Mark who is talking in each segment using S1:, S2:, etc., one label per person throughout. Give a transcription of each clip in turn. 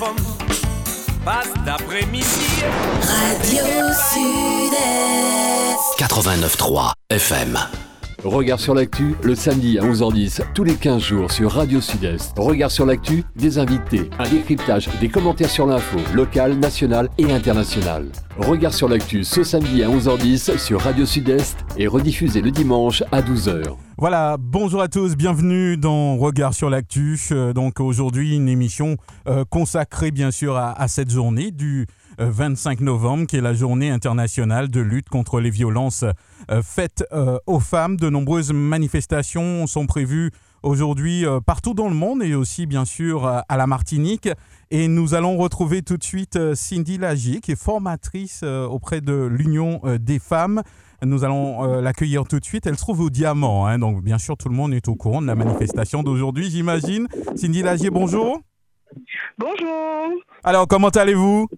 S1: femmes passent d'après-midi.
S2: Radio Sud-Est.
S3: 89.3 FM.
S4: Regard sur l'actu, le samedi à 11h10, tous les 15 jours sur Radio Sud-Est. Regard sur l'actu, des invités, un décryptage, des commentaires sur l'info, locale, nationale et internationale. Regard sur l'actu ce samedi à 11h10 sur Radio Sud-Est et rediffusé le dimanche à 12h.
S5: Voilà, bonjour à tous, bienvenue dans Regard sur l'actu. Euh, donc aujourd'hui une émission euh, consacrée bien sûr à, à cette journée du 25 novembre, qui est la journée internationale de lutte contre les violences euh, faites euh, aux femmes. De nombreuses manifestations sont prévues aujourd'hui euh, partout dans le monde et aussi bien sûr à la Martinique. Et nous allons retrouver tout de suite Cindy Lagier, qui est formatrice auprès de l'Union des femmes. Nous allons l'accueillir tout de suite. Elle se trouve au Diamant, hein. donc bien sûr tout le monde est au courant de la manifestation d'aujourd'hui, j'imagine. Cindy Lagier, bonjour.
S6: Bonjour.
S5: Alors, comment allez-vous?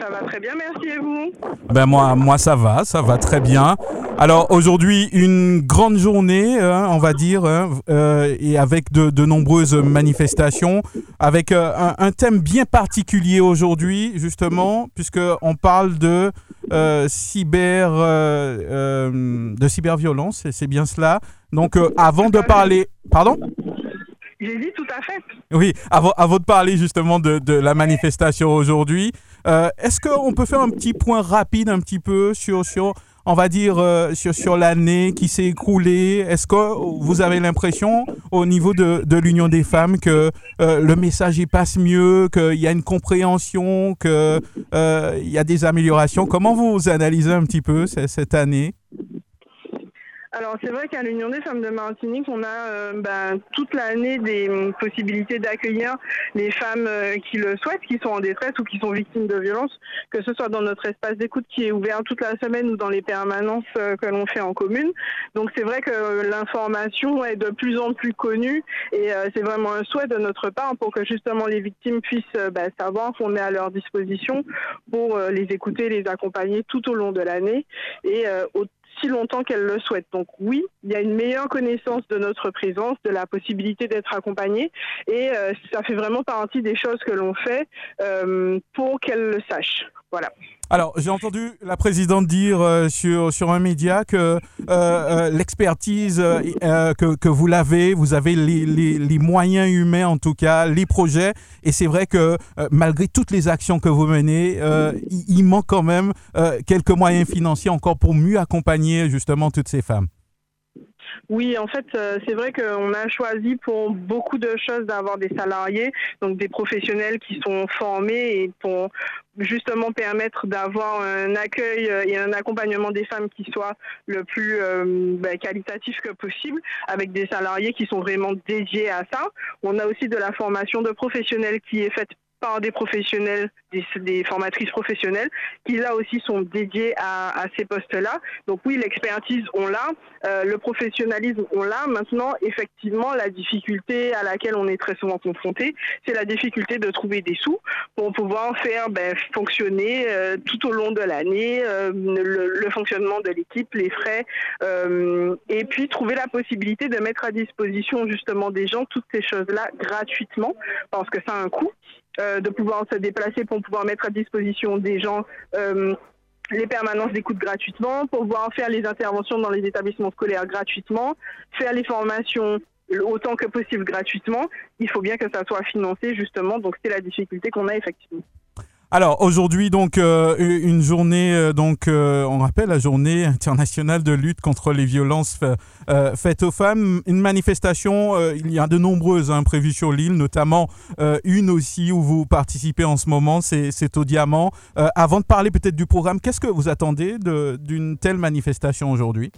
S6: Ça va très bien, merci et vous
S5: Ben moi, moi ça va, ça va très bien. Alors aujourd'hui, une grande journée, hein, on va dire, hein, euh, et avec de, de, nombreuses manifestations, avec euh, un, un, thème bien particulier aujourd'hui, justement, puisqu'on parle de euh, cyber, de cyberviolence, c'est bien cela. Donc avant de parler... Pardon?
S6: J'ai dit tout à fait.
S5: Oui, avant, avant de parler justement de, de la manifestation aujourd'hui, euh, est-ce qu'on peut faire un petit point rapide un petit peu sur, sur on va dire, euh, sur, sur l'année qui s'est écoulée Est-ce que vous avez l'impression au niveau de, de l'Union des femmes que euh, le message y passe mieux, qu'il y a une compréhension, qu'il y a des améliorations? Comment vous analysez un petit peu cette, cette année?
S6: Alors c'est vrai qu'à l'Union des femmes de Martinique, on a euh, ben, toute l'année des possibilités d'accueillir les femmes euh, qui le souhaitent, qui sont en détresse ou qui sont victimes de violences, que ce soit dans notre espace d'écoute qui est ouvert toute la semaine ou dans les permanences euh, que l'on fait en commune. Donc c'est vrai que l'information est de plus en plus connue et c'est vraiment un souhait de notre part pour que justement les victimes puissent ben, savoir qu'on est à leur disposition pour les écouter, les accompagner tout au long de l'année et si longtemps qu'elle le souhaite. Donc oui, il y a une meilleure connaissance de notre présence, de la possibilité d'être accompagnée, et euh, ça fait vraiment partie des choses que l'on fait euh, pour qu'elle le sache. Voilà.
S5: Alors, j'ai entendu la présidente dire euh, sur, sur un média que euh, euh, l'expertise que, que, vous l'avez, vous avez les, les, les, moyens humains en tout cas, les projets, et c'est vrai que malgré toutes les actions que vous menez, il, il, manque quand même quelques moyens financiers encore pour mieux accompagner justement toutes ces femmes.
S6: Oui, en fait, c'est vrai qu'on a choisi pour beaucoup de choses d'avoir des salariés, donc des professionnels qui sont formés et pour justement permettre d'avoir un accueil euh, et un accompagnement des femmes qui soit le plus euh, ben, qualitatif que possible, avec des salariés qui sont vraiment dédiés à ça. On a aussi de la formation de professionnels qui est faite par des professionnels, des, formatrices professionnelles, qui là aussi sont dédiées à, ces postes-là. Donc oui, l'expertise, on l'a, euh, le professionnalisme, on l'a. Maintenant, effectivement, la difficulté à laquelle on est très souvent confronté, c'est la difficulté de trouver des sous pour pouvoir faire ben, fonctionner euh, tout au long de l'année euh, le, fonctionnement de l'équipe, les frais, et puis trouver la possibilité de mettre à disposition justement des gens toutes ces choses-là gratuitement, parce que ça a un coût. De pouvoir se déplacer pour pouvoir mettre à disposition des gens euh, les permanences d'écoute gratuitement, pour pouvoir faire les interventions dans les établissements scolaires gratuitement, faire les formations autant que possible gratuitement. Il faut bien que ça soit financé justement, donc c'est la difficulté qu'on a effectivement.
S5: Alors aujourd'hui donc euh, une journée euh, donc euh, on rappelle la journée internationale de lutte contre les violences faites aux femmes. Une manifestation, il y a de nombreuses hein, prévues sur l'île, notamment une aussi où vous participez en ce moment, c'est au Diamant. avant de parler peut-être du programme, qu'est-ce que vous attendez d'une telle manifestation aujourd'hui?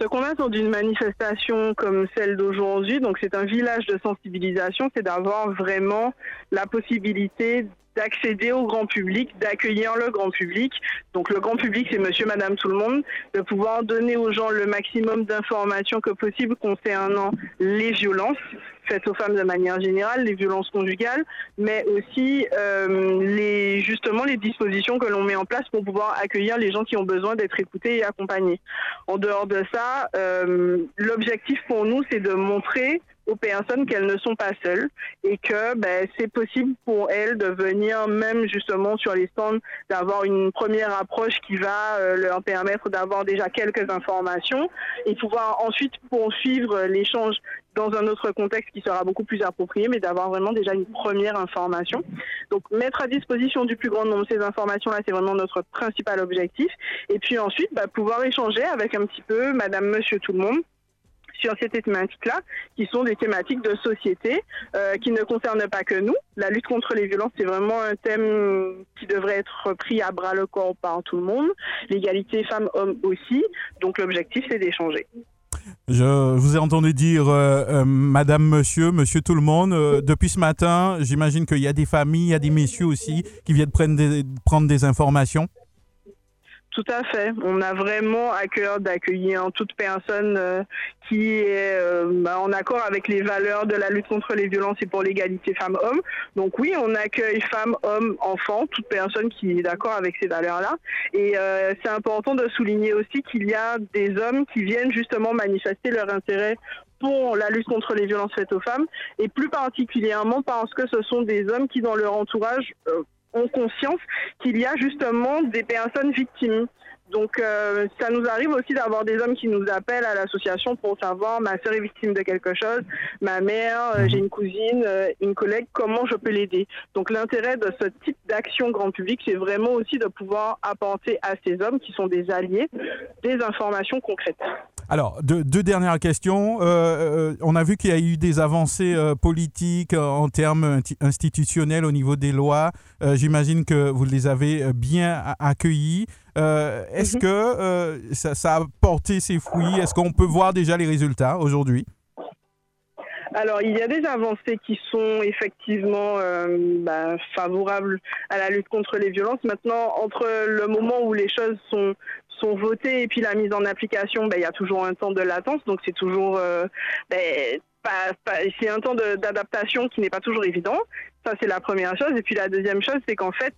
S6: Ce qu'on attend d'une manifestation comme celle d'aujourd'hui, donc c'est un village de sensibilisation, c'est d'avoir vraiment la possibilité d'accéder au grand public, d'accueillir le grand public. Donc le grand public, c'est monsieur, madame, tout le monde, de pouvoir donner aux gens le maximum d'informations que possible concernant les violences faites aux femmes de manière générale, les violences conjugales, mais aussi euh, les, justement les dispositions que l'on met en place pour pouvoir accueillir les gens qui ont besoin d'être écoutés et accompagnés. En dehors de ça, euh, l'objectif pour nous, c'est de montrer aux personnes qu'elles ne sont pas seules et que ben, c'est possible pour elles de venir même justement sur les stands d'avoir une première approche qui va euh, leur permettre d'avoir déjà quelques informations et pouvoir ensuite poursuivre l'échange dans un autre contexte qui sera beaucoup plus approprié, mais d'avoir vraiment déjà une première information. Donc mettre à disposition du plus grand nombre ces informations-là, c'est vraiment notre principal objectif. Et puis ensuite, bah, pouvoir échanger avec un petit peu Madame, Monsieur, tout le monde sur ces thématiques-là, qui sont des thématiques de société, euh, qui ne concernent pas que nous. La lutte contre les violences, c'est vraiment un thème qui devrait être pris à bras le corps par tout le monde. L'égalité femmes-hommes aussi. Donc l'objectif, c'est d'échanger.
S5: Je vous ai entendu dire euh, euh, Madame, Monsieur, Monsieur tout le monde. Depuis ce matin, j'imagine qu'il y a des familles, il y a des messieurs aussi qui viennent prendre des informations.
S6: Tout à fait. On a vraiment à cœur d'accueillir toute personne euh, qui est euh, bah, en accord avec les valeurs de la lutte contre les violences et pour l'égalité femmes-hommes. Donc oui, on accueille femmes, hommes, enfants, toute personne qui est d'accord avec ces valeurs-là. Et euh, c'est important de souligner aussi qu'il y a des hommes qui viennent justement manifester leur intérêt pour la lutte contre les violences faites aux femmes, et plus particulièrement parce que ce sont des hommes qui, dans leur entourage, ont conscience qu'il y a justement des personnes victimes. Donc, euh, ça nous arrive aussi d'avoir des hommes qui nous appellent à l'association pour savoir ma soeur est victime de quelque chose, ma mère, euh, j'ai une cousine, euh, une collègue, comment je peux l'aider? Donc, l'intérêt de ce type d'action grand public, c'est vraiment aussi de pouvoir apporter à ces hommes qui sont des alliés des informations concrètes.
S5: Alors, deux, dernières questions. on a vu qu'il y a eu des avancées politiques en termes institutionnels au niveau des lois. J'imagine que vous les avez bien accueillies. Euh, est-ce mhm. que euh, ça, a porté ses fruits? Est-ce qu'on peut voir déjà les résultats aujourd'hui?
S6: Alors, il y a des avancées qui sont effectivement euh, bah, favorables à la lutte contre les violences. Maintenant, entre le moment où les choses sont, sont votées et puis la mise en application, bah, il y a toujours un temps de latence. Donc, c'est toujours... Bah, c'est un temps d'adaptation qui n'est pas toujours évident. Ça, c'est la première chose. Et puis la deuxième chose, c'est qu'en fait,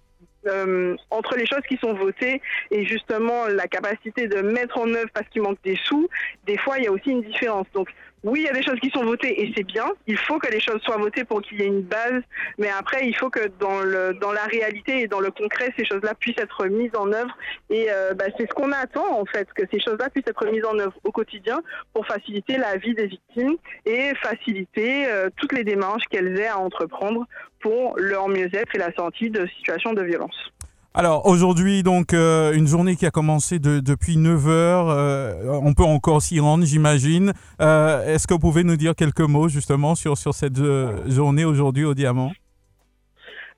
S6: euh, entre les choses qui sont votées et justement la capacité de mettre en œuvre parce qu'il manque des sous, des fois il y a aussi une différence. Donc oui, il y a des choses qui sont votées et c'est bien. Il faut que les choses soient votées pour qu'il y ait une base, mais après il faut que dans le dans la réalité et dans le concret, ces choses-là puissent être mises en œuvre. Et euh, bah, c'est ce qu'on attend en fait, que ces choses-là puissent être mises en œuvre au quotidien pour faciliter la vie des victimes et faciliter euh, toutes les démarches qu'elles aient à entreprendre pour leur mieux-être et la sortie de situations de violence.
S5: Alors aujourd'hui, donc euh, une journée qui a commencé depuis 9 heures, euh, on peut encore s'y rendre, j'imagine. Euh, est-ce que vous pouvez nous dire quelques mots justement sur, sur cette journée aujourd'hui au Diamant?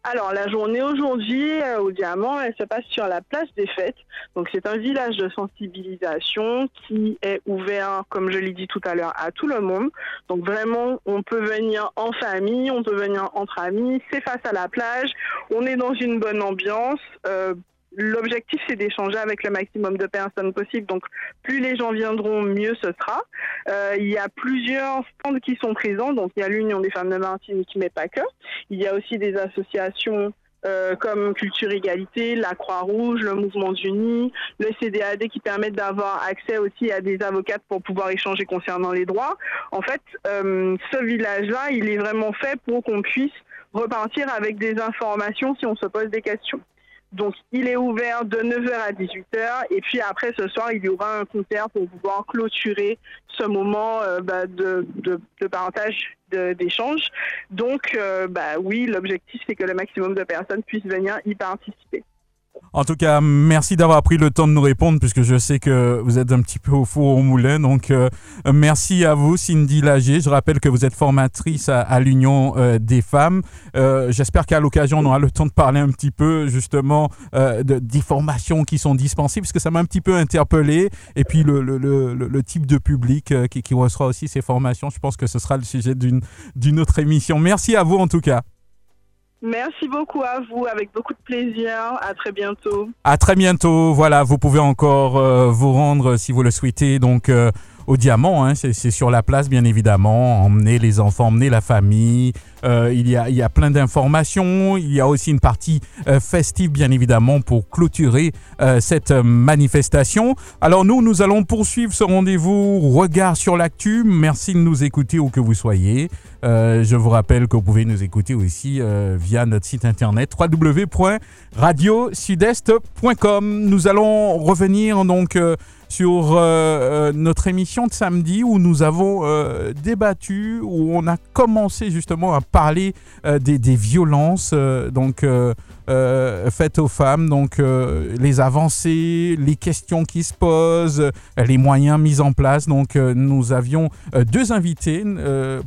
S6: Alors, la journée aujourd'hui euh, au Diamant, elle se passe sur la place des fêtes. Donc, c'est un village de sensibilisation qui est ouvert, comme je l'ai dit tout à l'heure, à tout le monde. Donc, vraiment, on peut venir en famille, on peut venir entre amis, c'est face à la plage, on est dans une bonne ambiance. Euh, L'objectif, c'est d'échanger avec le maximum de personnes possible. Donc, plus les gens viendront, mieux ce sera. Euh, il y a plusieurs stands qui sont présents. Donc, il y a l'Union des femmes de Martinique, mais pas que. Il y a aussi des associations euh, comme Culture Égalité, la Croix-Rouge, le Mouvement Unis, le CDAD qui permettent d'avoir accès aussi à des avocates pour pouvoir échanger concernant les droits. En fait, euh, ce village-là, il est vraiment fait pour qu'on puisse repartir avec des informations si on se pose des questions. Donc, il est ouvert de 9h à 18h. Et puis après, ce soir, il y aura un concert pour pouvoir clôturer ce moment euh, bah, de, de, de, partage, d'échange. Donc, euh, bah, oui, l'objectif, c'est que le maximum de personnes puissent venir y participer.
S5: En tout cas, merci d'avoir pris le temps de nous répondre puisque je sais que vous êtes un petit peu au four au moulin. Donc, euh, merci à vous, Cindy Lager. Je rappelle que vous êtes formatrice à, l'Union euh, des femmes. Euh, j'espère qu'à l'occasion, on aura le temps de parler un petit peu justement de, des formations qui sont dispensées puisque ça m'a un petit peu interpellé. Et puis, le, type de public qui, qui reçoit aussi ces formations. Je pense que ce sera le sujet d'une autre émission. Merci à vous en tout cas.
S6: Merci beaucoup à vous, avec beaucoup de plaisir. À très bientôt.
S5: À très bientôt. Voilà, vous pouvez encore euh, vous rendre si vous le souhaitez. Donc euh, au Diamant, hein, c'est sur la place bien évidemment. Emmener les enfants, emmener la famille. Il, y a, il y a plein d'informations. Il y a aussi une partie festive, bien évidemment, pour clôturer cette manifestation. Alors nous, nous allons poursuivre ce rendez-vous Regard sur l'actu. Merci de nous écouter où que vous soyez. je vous rappelle que vous pouvez nous écouter aussi via notre site internet www.radiosudest.com. Nous allons revenir donc sur euh, euh, notre émission de samedi où nous avons euh, débattu, où on a commencé justement à parler des, des, violences donc faites aux femmes, donc les avancées, les questions qui se posent, les moyens mis en place. Donc nous avions deux invités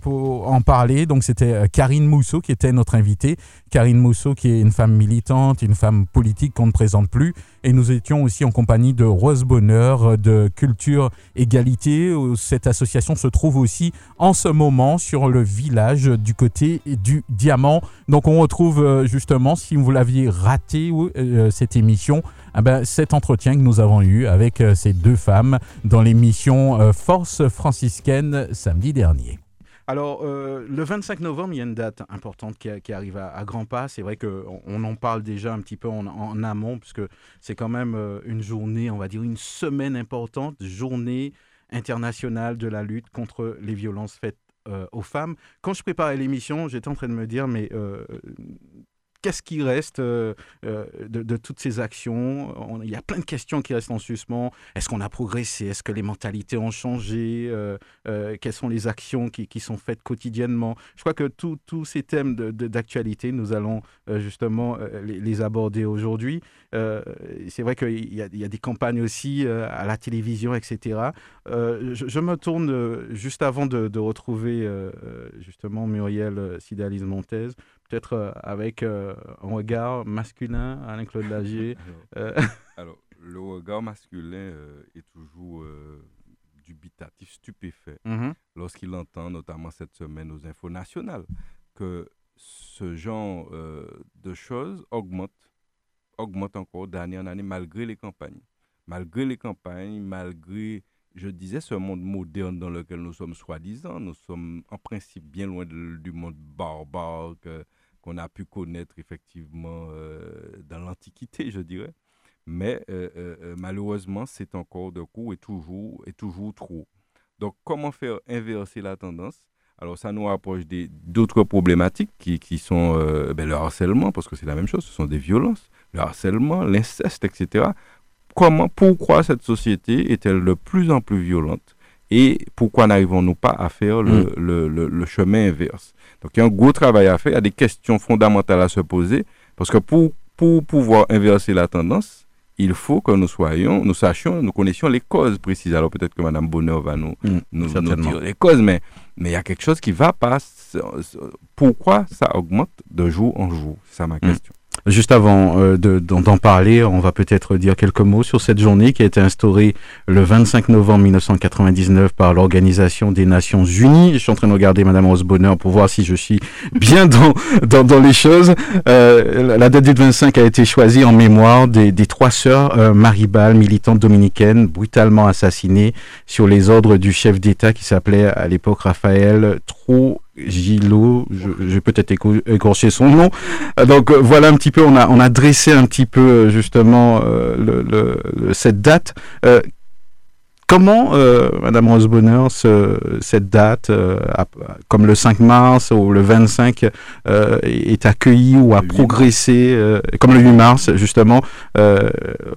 S5: pour en parler. Donc c'était Karine Mousseau qui était notre invitée. Karine Mousseau qui est une femme militante, une femme politique qu'on ne présente plus. Et nous étions aussi en compagnie de Rose Bonheur de Culture Égalité. Cette association se trouve aussi en ce moment sur le village du côté du Diamant. Donc on retrouve euh, justement, si vous l'aviez raté, euh, cette émission, eh ben, cet entretien que nous avons eu avec euh, ces deux femmes dans l'émission Force franciscaine samedi dernier. Alors, euh, le 25 novembre, il y a une date importante qui, arrive à, grands pas. C'est vrai qu'on on en parle déjà un petit peu en, amont, puisque c'est quand même euh, une journée, on va dire une semaine importante, journée internationale de la lutte contre les violences faites euh, aux femmes. Quand je préparais l'émission, j'étais en train de me dire, mais qu'est-ce qui reste euh, euh, de, toutes ces actions? Il y a plein de questions qui restent en suspens. Est-ce qu'on a progressé? Est-ce que les mentalités ont changé? Euh, Quelles sont les actions qui, sont faites quotidiennement? Je crois que tous ces thèmes d'actualité, nous allons justement les, aborder aujourd'hui. C'est vrai qu'il y, a des campagnes aussi à la télévision, etc. Je, me tourne juste avant de, retrouver justement Muriel Sidalis-Montez peut-être euh, avec euh, un regard masculin, Alain-Claude Lagier
S2: euh, alors, le regard masculin est toujours dubitatif, stupéfait, mm-hmm. lorsqu'il entend, notamment cette semaine aux infos nationales, que ce genre de choses augmente, augmente encore d'année en année malgré les campagnes. Malgré les campagnes, malgré je disais, ce monde moderne dans lequel nous sommes soi-disant. Nous sommes en principe bien loin du monde barbare qu'on a pu connaître effectivement euh, dans l'Antiquité, je dirais. Mais euh, euh, malheureusement, c'est encore de coup et toujours, et toujours trop. Donc, comment faire inverser la tendance? Alors, ça nous rapproche d'autres problématiques qui, qui sont ben, le harcèlement, parce que c'est la même chose, ce sont des violences, le harcèlement, l'inceste, etc comment, pourquoi cette société est-elle de plus en plus violente? Et pourquoi n'arrivons-nous pas à faire le, mm. le, le, chemin inverse? Donc il y a un gros travail à faire, il y a des questions fondamentales à se poser, parce que pour, pour pouvoir inverser la tendance, il faut que nous soyons, nous sachions, nous connaissions les causes précises. Alors peut-être que Mme Bonheur va nous, mm, nous, dire les causes, mais mais il y a quelque chose qui va pas. Pourquoi ça augmente de jour en jour? C'est ça ma mm. question.
S5: Juste avant euh, d'en parler, on va peut-être dire quelques mots sur cette journée qui a été instaurée le 25 novembre 1999 par l'Organisation des Nations Unies. Je suis en train de regarder Madame Rose Bonheur pour voir si je suis bien dans, les choses. Euh, la date du 25 a été choisie en mémoire des, trois sœurs euh, Maribal, militantes dominicaines, brutalement assassinées sur les ordres du chef d'État qui s'appelait à l'époque Raphaël Trou Gilo, j'ai peut-être écorché son nom. Euh, donc euh, voilà un petit peu, on a, on a dressé un petit peu euh, justement le, le, cette date. Comment, euh, Madame Rose Bonheur, cette date, euh, comme le 5 mars ou le 25, euh, est accueillie ou a progressé, comme le 8 mars, justement,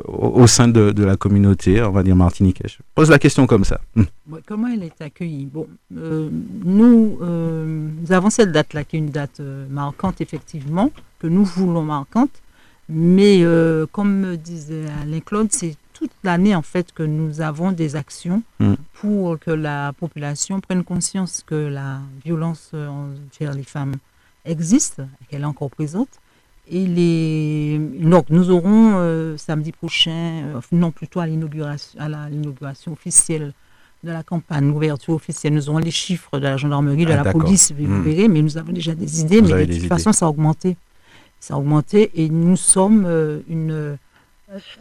S5: au, sein de, la communauté, on va dire martiniquais Je pose la question comme ça.
S7: Hum. comment elle est accueillie? Bon, nous, nous avons cette date-là, qui est une date marquante, effectivement, que nous voulons marquante. Mais comme disait Alain Claude, c'est toute l'année en fait que nous avons des actions mm. pour que la population prenne conscience que la violence envers les femmes existe, qu'elle est encore présente. Et les... donc nous aurons euh, samedi prochain, euh, non plutôt à l'inauguration officielle de la campagne, l'ouverture officielle, nous aurons les chiffres de la gendarmerie, de ah, la police, vous mm. verrez, mais nous avons déjà des idées, mais de toute façon ça a augmenté. Ça a augmenté et nous sommes euh, une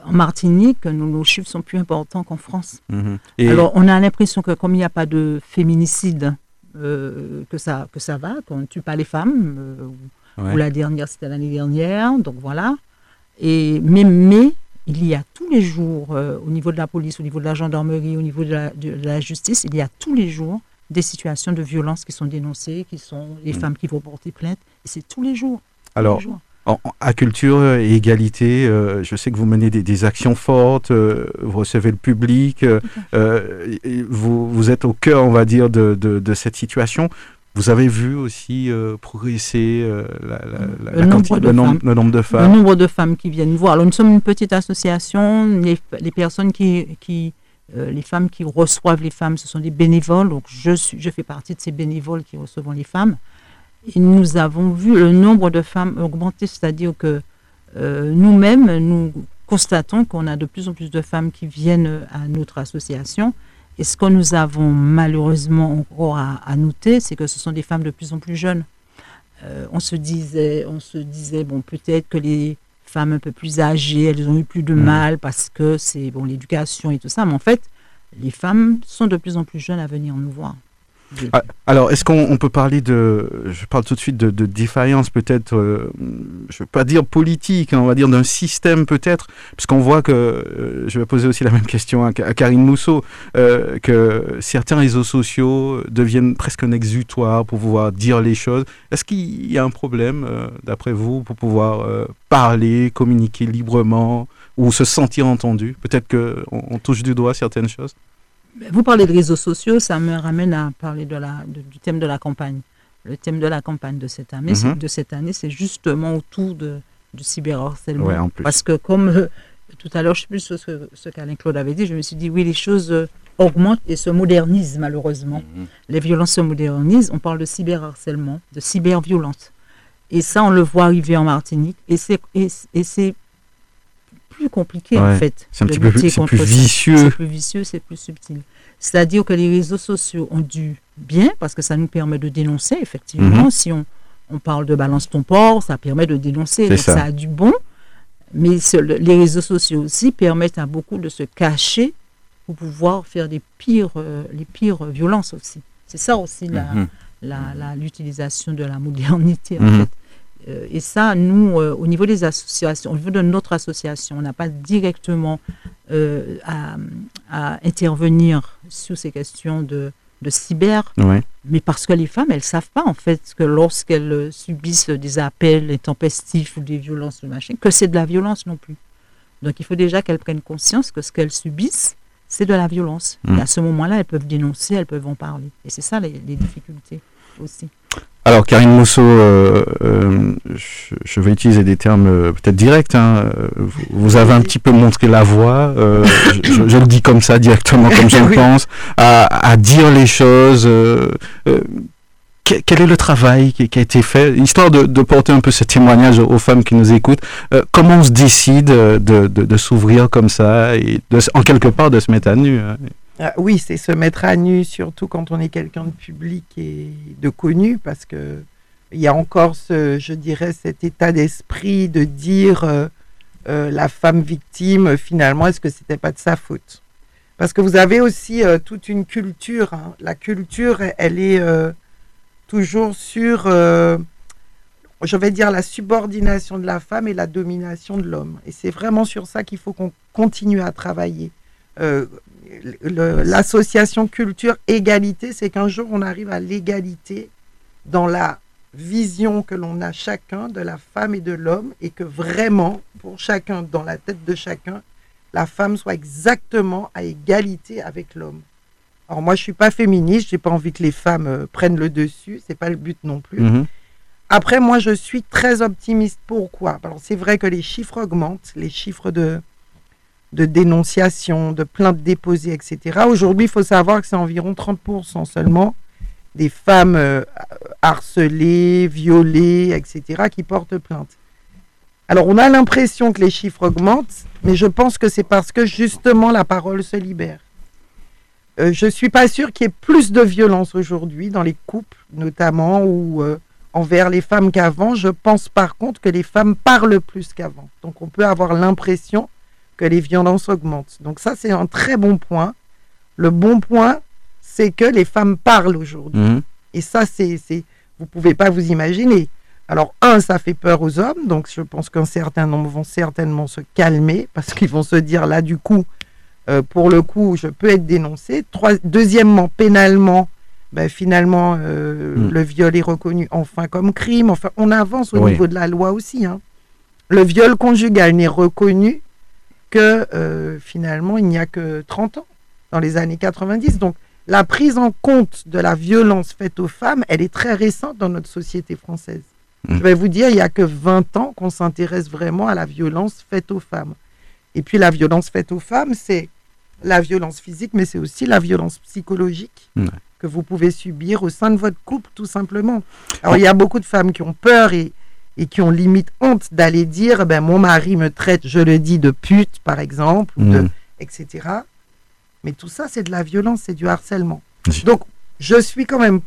S7: en Martinique, nos, chiffres sont plus importants qu'en France. Mhm. Alors, on a l'impression que comme il n'y a pas de féminicide que, ça, que ça va, qu'on ne tue pas les femmes. Ou la dernière, c'était l'année dernière. Donc voilà. Et, mais, mais il y a tous les jours, au niveau de la police, au niveau de la gendarmerie, au niveau de la, de la justice, il y a tous les jours des situations de violence qui sont dénoncées, qui sont les mm. femmes qui vont porter plainte. C'est tous les jours.
S8: Alors, à culture et égalité, euh, je sais que vous menez des, actions fortes, euh, vous recevez le public, euh, vous, vous, êtes au cœur, on va dire, de, de, cette situation. Vous avez vu aussi progresser
S7: le, nombre de femmes.
S8: le, nombre de femmes.
S7: Le nombre de femmes qui viennent voir. Alors, nous sommes une petite association. Les, les personnes qui, qui euh, les femmes qui reçoivent les femmes, ce sont des bénévoles. Donc, je, suis, je fais partie de ces bénévoles qui reçoivent les femmes. Et nous avons vu le nombre de femmes augmenter, c'est-à-dire que euh, nous-mêmes, nous constatons qu'on a de plus en plus de femmes qui viennent à notre association. Et ce que nous avons malheureusement encore à, noter, c'est que ce sont des femmes de plus en plus jeunes. Euh, on se disait, on se disait bon, peut-être que les femmes un peu plus âgées, elles ont eu plus de mm. mal parce que c'est bon l'éducation et tout ça. Mais en fait, les femmes sont de plus en plus jeunes à venir nous voir.
S8: Ah, alors, est-ce qu'on peut parler de, je parle tout de suite de, défaillance peut-être, euh, je ne veux pas dire politique, hein, on va dire d'un système peut-être, puisqu'on voit que, euh, je vais poser aussi la même question à, Karine Mousseau, euh, que certains réseaux sociaux deviennent presque un exutoire pour pouvoir dire les choses. Est-ce qu'il y a un problème, d'après vous, pour pouvoir parler, communiquer librement ou se sentir entendu? Peut-être qu'on on touche du doigt certaines choses
S7: vous parlez de réseaux sociaux, ça me ramène à parler de la, du thème de la campagne. Le thème de la campagne de cette année, mhm. de cette année, c'est justement autour de, du cyberharcèlement. Parce que comme euh, tout à l'heure, je ne sais plus ce, ce qu'Alain Claude avait dit, je me suis dit, oui, les choses euh, augmentent et se modernisent malheureusement. Mhm. Les violences se modernisent. On parle de cyberharcèlement, de cyberviolence. Et ça, on le voit arriver en Martinique. Et c'est plus compliqué en fait.
S8: C'est un petit peu plus, vicieux.
S7: C'est plus vicieux, c'est plus subtil. C'est-à-dire que les réseaux sociaux ont dû bien, parce que ça nous permet de dénoncer, effectivement. Mhm. Si on, on, parle de balance ton port, ça permet de dénoncer. Donc ça. a du bon. Mais les réseaux sociaux aussi permettent à beaucoup de se cacher pour pouvoir faire des pires, euh, les pires violences aussi. C'est ça aussi mhm. l'utilisation la, de la modernité, en mhm. fait. Euh, et ça, nous, euh, au niveau des associations, au niveau de notre association, on n'a pas directement euh, à, intervenir sur ces questions de, de cyber, mais parce que les femmes, elles ne savent pas en fait que lorsqu'elles subissent des appels intempestifs ou des violences ou machin, que c'est de la violence non plus. Donc il faut déjà qu'elles prennent conscience que ce qu'elles subissent, c'est de la violence. Et mmh. à ce moment-là, elles peuvent dénoncer, elles peuvent en parler. Et c'est ça les difficultés aussi.
S8: Alors, Karine Mousseau, euh, euh, je, vais utiliser des termes euh, peut-être directs. Hein. Vous, avez un petit peu montré la voie, je, le dis comme ça, directement, comme je le pense, à, dire les choses. quel est le travail qui, a été fait, histoire de, porter un peu ce témoignage aux femmes qui nous écoutent Comment on se décide de, s'ouvrir comme ça et en quelque part de se mettre à nu hein?
S9: Ah oui, c'est se mettre à nu, surtout quand on est quelqu'un de public et de connu, parce que il y a encore ce, je dirais, cet état d'esprit de dire euh, euh, la femme victime, finalement, est-ce que c'était pas de sa faute? Parce que vous avez aussi euh, toute une culture. Hein. La culture, elle est toujours sur, je vais dire, la subordination de la femme et la domination de l'homme. Et c'est vraiment sur ça qu'il faut qu'on continue à travailler l'association culture égalité, c'est qu'un jour on arrive à l'égalité dans la vision que l'on a chacun de la femme et de l'homme et que vraiment, pour chacun, dans la tête de chacun, la femme soit exactement à égalité avec l'homme. Alors moi, je suis pas féministe, j'ai pas envie que les femmes euh, prennent le dessus, c'est pas le but non plus. Mhm. Après, moi, je suis très optimiste. Pourquoi? Alors, c'est vrai que les chiffres augmentent, les chiffres de, de dénonciation, de plaintes déposées, etc. Aujourd'hui, il faut savoir que c'est environ 30% seulement des femmes euh, harcelées, violées, etc., qui portent plainte. Alors, on a l'impression que les chiffres augmentent, mais je pense que c'est parce que justement la parole se libère. Euh, je ne suis pas sûre qu'il y ait plus de violence aujourd'hui dans les couples, notamment, ou euh, envers les femmes qu'avant. Je pense par contre que les femmes parlent plus qu'avant. Donc, on peut avoir l'impression que les violences augmentent. Donc ça, c'est un très bon point. Le bon point, c'est que les femmes parlent aujourd'hui. Mhm. Et ça, c'est, vous pouvez pas vous imaginer. Alors, un, ça fait peur aux hommes, donc je pense qu'un certain nombre vont certainement se calmer parce qu'ils vont se dire là, du coup, euh, pour le coup, je peux être dénoncé. deuxièmement, pénalement, ben, finalement, euh, hmm. le viol est reconnu enfin comme crime. Enfin, on avance au niveau de la loi aussi. Hein. Le viol conjugal n'est reconnu que euh, finalement, il n'y a que 30 ans, dans les années 90. Donc, la prise en compte de la violence faite aux femmes, elle est très récente dans notre société française. Hmm. Je vais vous dire, il n'y a que 20 ans qu'on s'intéresse vraiment à la violence faite aux femmes. Et puis la violence faite aux femmes, c'est la violence physique, mais c'est aussi la violence psychologique que vous pouvez subir au sein de votre couple, tout simplement. Alors, il y a beaucoup de femmes qui ont peur et, et qui ont limite honte d'aller dire ben, mon mari me traite, je le dis, de pute, par exemple, de, etc. Mais tout ça, c'est de la violence, c'est du harcèlement. Donc, je suis quand même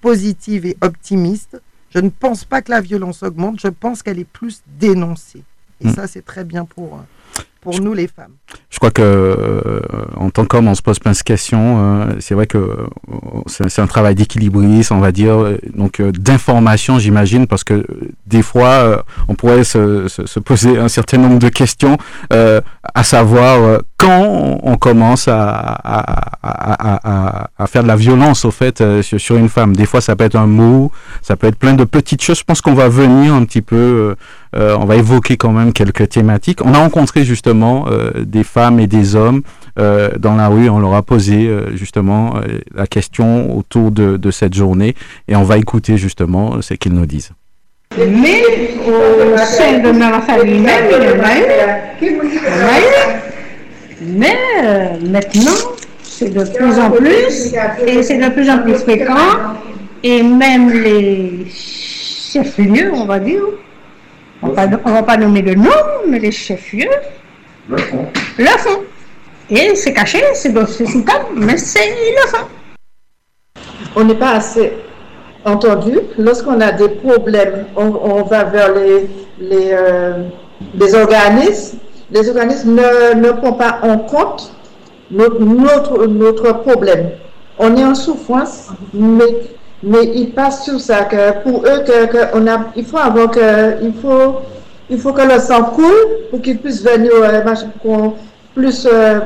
S9: positive et optimiste. Je ne pense pas que la violence augmente, je pense qu'elle est plus dénoncée. Et mm. ça, c'est très bien pour, euh, pour nous les femmes.
S8: Je crois que euh, en tant qu'homme, on se pose plein de questions. Euh, c'est vrai que euh, c'est un travail d'équilibriste, on va dire, donc d'information, j'imagine, parce que des fois, on pourrait se, se, poser un certain nombre de questions, à savoir quand on commence à, à, à, à, faire de la violence, au fait, sur une femme. Des fois, ça peut être un mot, ça peut être plein de petites choses. Je pense qu'on va venir un petit peu euh, on va évoquer quand même quelques thématiques. On a rencontré justement euh, des femmes et des hommes euh, dans la rue. On leur a posé justement la question autour de, cette journée et on va écouter justement ce qu'ils nous disent.
S10: Mais au sein de ma famille même, il y en. Mais maintenant, c'est de plus en plus et c'est de plus en plus fréquent. Et même les chefs-lieux, on va dire, on ne va pas nommer le nom, mais les chefs-lieux le font. Le font. Et c'est caché, c'est sous table, mais c'est le font.
S11: On n'est pas assez entendu. Lorsqu'on a des problèmes, on, va vers les, les, euh, les, organismes. Les organismes ne, ne prennent pas en compte notre, notre problème. On est en souffrance, mais mais ils passent sur ça, que pour eux, que, on a, il faut avoir que, il faut, il faut que le sang coule pour qu'ils puissent venir, euh, plus euh,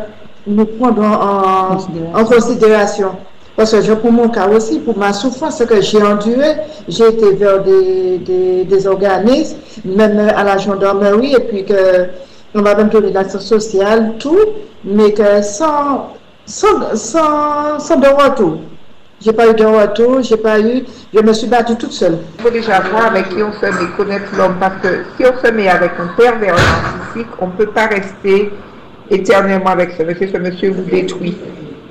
S11: nous prendre en, en, considération. Parce que je prends mon cas aussi, pour ma souffrance que j'ai endurée, j'ai été vers des, des, des, organismes, même à la gendarmerie, et puis que on va même donner l'action sociale, tout, mais que sans, sans, sans, sans de retour. J'ai pas eu de retour, j'ai pas eu, je me suis battue toute seule.
S12: Il faut déjà voir avec qui on se met, connaître l'homme, parce que si on se met avec un pervers narcissique, on ne peut pas rester éternellement avec ce monsieur. Ce monsieur vous détruit.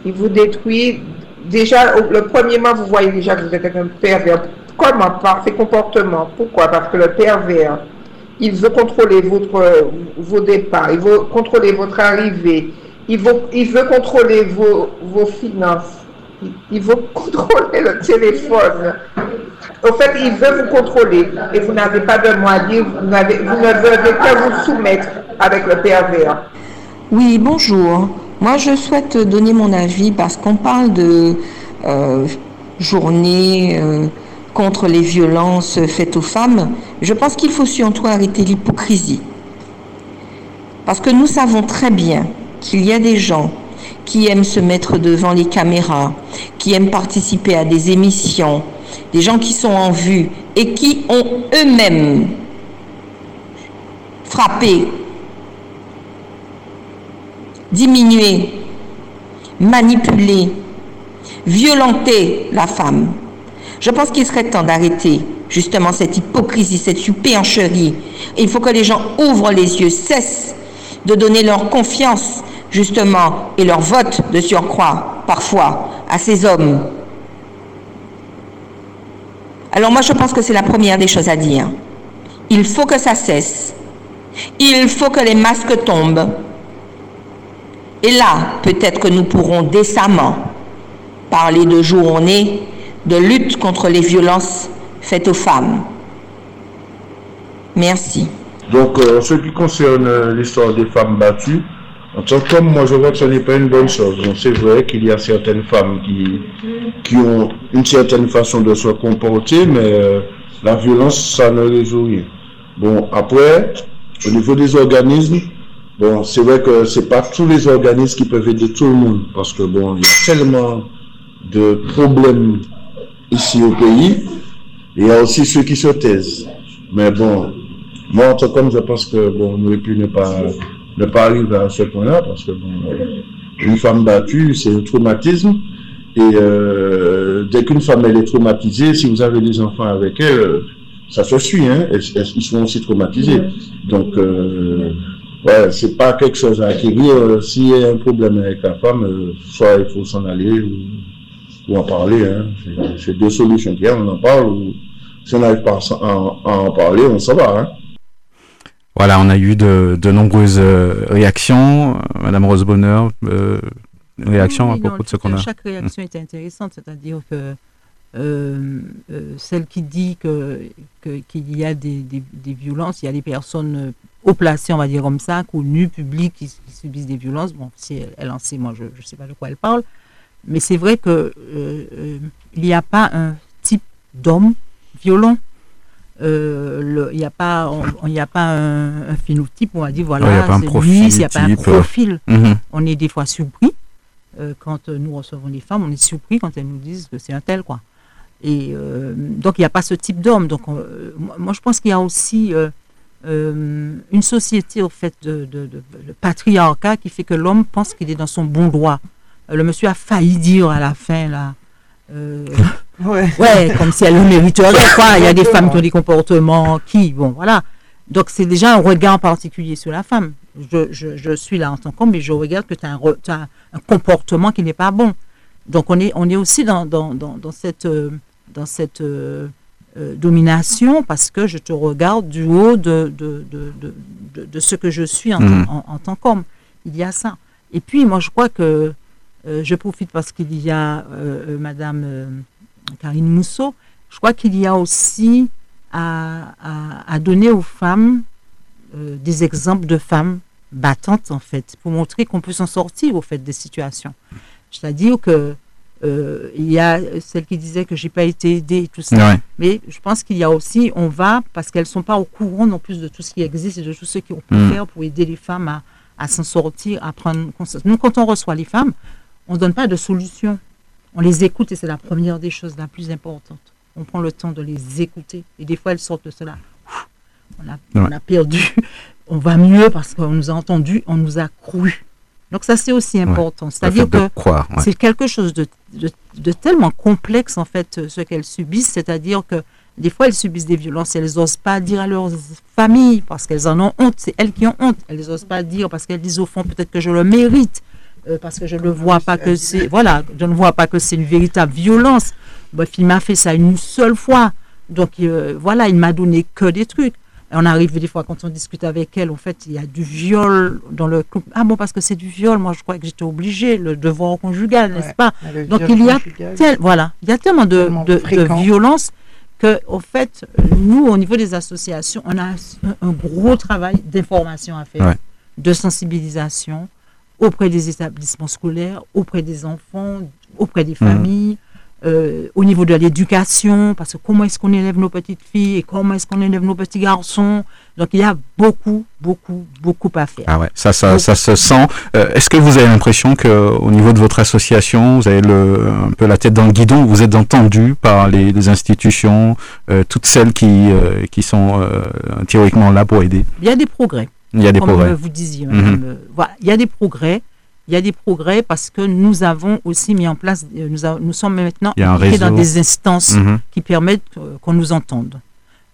S12: Il vous détruit. Déjà, le premier mois, vous voyez déjà que vous êtes un pervers. Comment Par ses comportements. Pourquoi? Parce que le pervers, il veut contrôler votre, vos départs, il veut contrôler votre arrivée, il veut, il veut contrôler vos, vos finances il veut contrôler le téléphone. Au fait, il veut vous contrôler et vous n'avez pas de mot à dire, vous, ne devez pas vous soumettre avec le pervers.
S13: Oui, bonjour. Moi, je souhaite donner mon avis parce qu'on parle de euh, journée euh, contre les violences faites aux femmes. Je pense qu'il faut surtout arrêter l'hypocrisie. Parce que nous savons très bien qu'il y a des gens qui aiment se mettre devant les caméras, qui aiment participer à des émissions, des gens qui sont en vue et qui ont eux-mêmes frappé, diminué, manipulé, violenté la femme. Je pense qu'il serait temps d'arrêter justement cette hypocrisie, cette supéancherie. Il faut que les gens ouvrent les yeux, cessent de donner leur confiance justement, et leur vote de surcroît, parfois, à ces hommes. Alors moi, je pense que c'est la première des choses à dire. Il faut que ça cesse. Il faut que les masques tombent. Et là, peut-être que nous pourrons décemment parler de journée de lutte contre les violences faites aux femmes. Merci.
S14: Donc, en ce qui concerne l'histoire des femmes battues, En tant qu'homme, moi je vois que ce n'est pas une bonne chose. c'est vrai qu'il y a certaines femmes qui, qui ont une certaine façon de se comporter, mais euh, la violence, ça ne résout rien. Bon, après, au niveau des organismes, bon, c'est vrai que c'est pas tous les organismes qui peuvent aider tout le monde, parce que bon, il y a tellement de problèmes ici au pays. Il y a aussi ceux qui se taisent. Mais bon, moi, en tant qu'homme, je pense que bon, on aurait pu ne pas ne pas arriver à ce point-là, parce que une femme battue, c'est un traumatisme. Et euh, dès qu'une femme elle est traumatisée, si vous avez des enfants avec elle, ça se suit, hein, ils sont aussi traumatisés. Donc, euh, c'est pas quelque chose à acquérir. S'il y a un problème avec la femme, euh, soit il faut s'en aller ou, en parler. Hein. C'est deux solutions qu'il y a, on en parle. Ou, si on n'arrive pas à, en parler, on s'en va. Hein.
S8: Voilà, on a eu de, nombreuses euh, réactions. Madame Rose Bonheur, euh, réaction à propos de ce qu'on a.
S7: Chaque réaction était intéressante, c'est-à-dire que euh, celle qui dit que qu'il y a des, violences, il y a des personnes haut placées, on va dire comme ça, connues, publiques, qui, subissent des violences. Bon, si elle, en sait, moi, je ne sais pas de quoi elle parle. Mais c'est vrai qu'il n'y a pas un type d'homme violent il n'y a pas, il a pas un, phénotype, on va dire, voilà, c'est lui, il n'y a pas un profil. Mhm. On est des fois surpris euh, quand nous recevons les femmes, on est surpris quand elles nous disent que c'est un tel, quoi. Et euh, donc, il n'y a pas ce type d'homme. Donc, moi, je pense qu'il y a aussi euh, une société, au fait, de, de, patriarcat qui fait que l'homme pense qu'il est dans son bon droit. le monsieur a failli dire à la fin, là, euh, ouais. comme si elle le mériterait. Il y a des femmes qui ont des comportements qui, bon, voilà. Donc c'est déjà un regard particulier sur la femme. Je, suis là en tant qu'homme, mais je regarde que tu as, un, comportement qui n'est pas bon. Donc on est, on est aussi dans, dans, cette, dans cette euh, euh, domination parce que je te regarde du haut de, de, de, ce que je suis en, mmh. en tant qu'homme. Il y a ça. Et puis moi je crois que euh, je profite parce qu'il y a euh, euh, Madame Karine Mousseau. Je crois qu'il y a aussi à, donner aux femmes des exemples de femmes battantes, en fait, pour montrer qu'on peut s'en sortir, au fait, des situations. C'est-à-dire que il y a celle qui disait que j'ai pas été aidée et tout ça. Mais je pense qu'il y a aussi, on va, parce qu'elles sont pas au courant non plus de tout ce qui existe et de tout ce qu'on peut mm. faire pour aider les femmes à, à s'en sortir, à prendre conscience. Nous, quand on reçoit les femmes, on ne donne pas de solution. On les écoute et c'est la première des choses la plus importante. On prend le temps de les écouter. Et des fois, elles sortent de cela. On a, perdu. On va mieux parce qu'on nous a entendu, on nous a cru. Donc ça, c'est aussi important. C'est-à-dire que c'est quelque chose de, tellement complexe, en fait, ce qu'elles subissent. C'est-à-dire que des fois, elles subissent des violences et elles n'osent pas dire à leurs familles parce qu'elles en ont honte. C'est elles qui ont honte. Elles n'osent pas dire parce qu'elles disent au fond, peut-être que je le mérite. Euh, parce que je ne vois pas que c'est voilà, je ne vois pas que c'est une véritable violence. Bref, il m'a fait ça une seule fois. Donc euh, voilà, il m'a donné que des trucs. Et on arrive des fois quand on discute avec elle, en fait, il y a du viol dans le couple. Ah bon, parce que c'est du viol, moi je crois que j'étais obligée, le devoir conjugal, n'est-ce pas? Donc il y a voilà, il y a tellement de, de, violence que, au fait, nous, au niveau des associations, on a un, gros travail d'information à faire, de sensibilisation, auprès des établissements scolaires, auprès des enfants, auprès des mmh. familles, euh, au niveau de l'éducation, parce que comment est-ce qu'on élève nos petites filles et comment est-ce qu'on élève nos petits garçons? Donc il y a beaucoup, beaucoup, beaucoup à faire.
S8: Ah ouais, ça, ça, ça se sent. Euh, est-ce que vous avez l'impression qu'au niveau de votre association, vous avez le, un peu la tête dans le guidon, vous êtes entendu par les, institutions, euh, toutes celles qui, qui sont théoriquement là pour aider?
S7: Il y a des progrès.
S8: Il y a des
S7: comme
S8: progrès.
S7: vous disiez. Mhm. Euh, voilà, il y a des progrès. Il y a des progrès parce que nous avons aussi mis en place, euh, nous, nous sommes maintenant dans des instances mhm. qui permettent qu'on nous entende.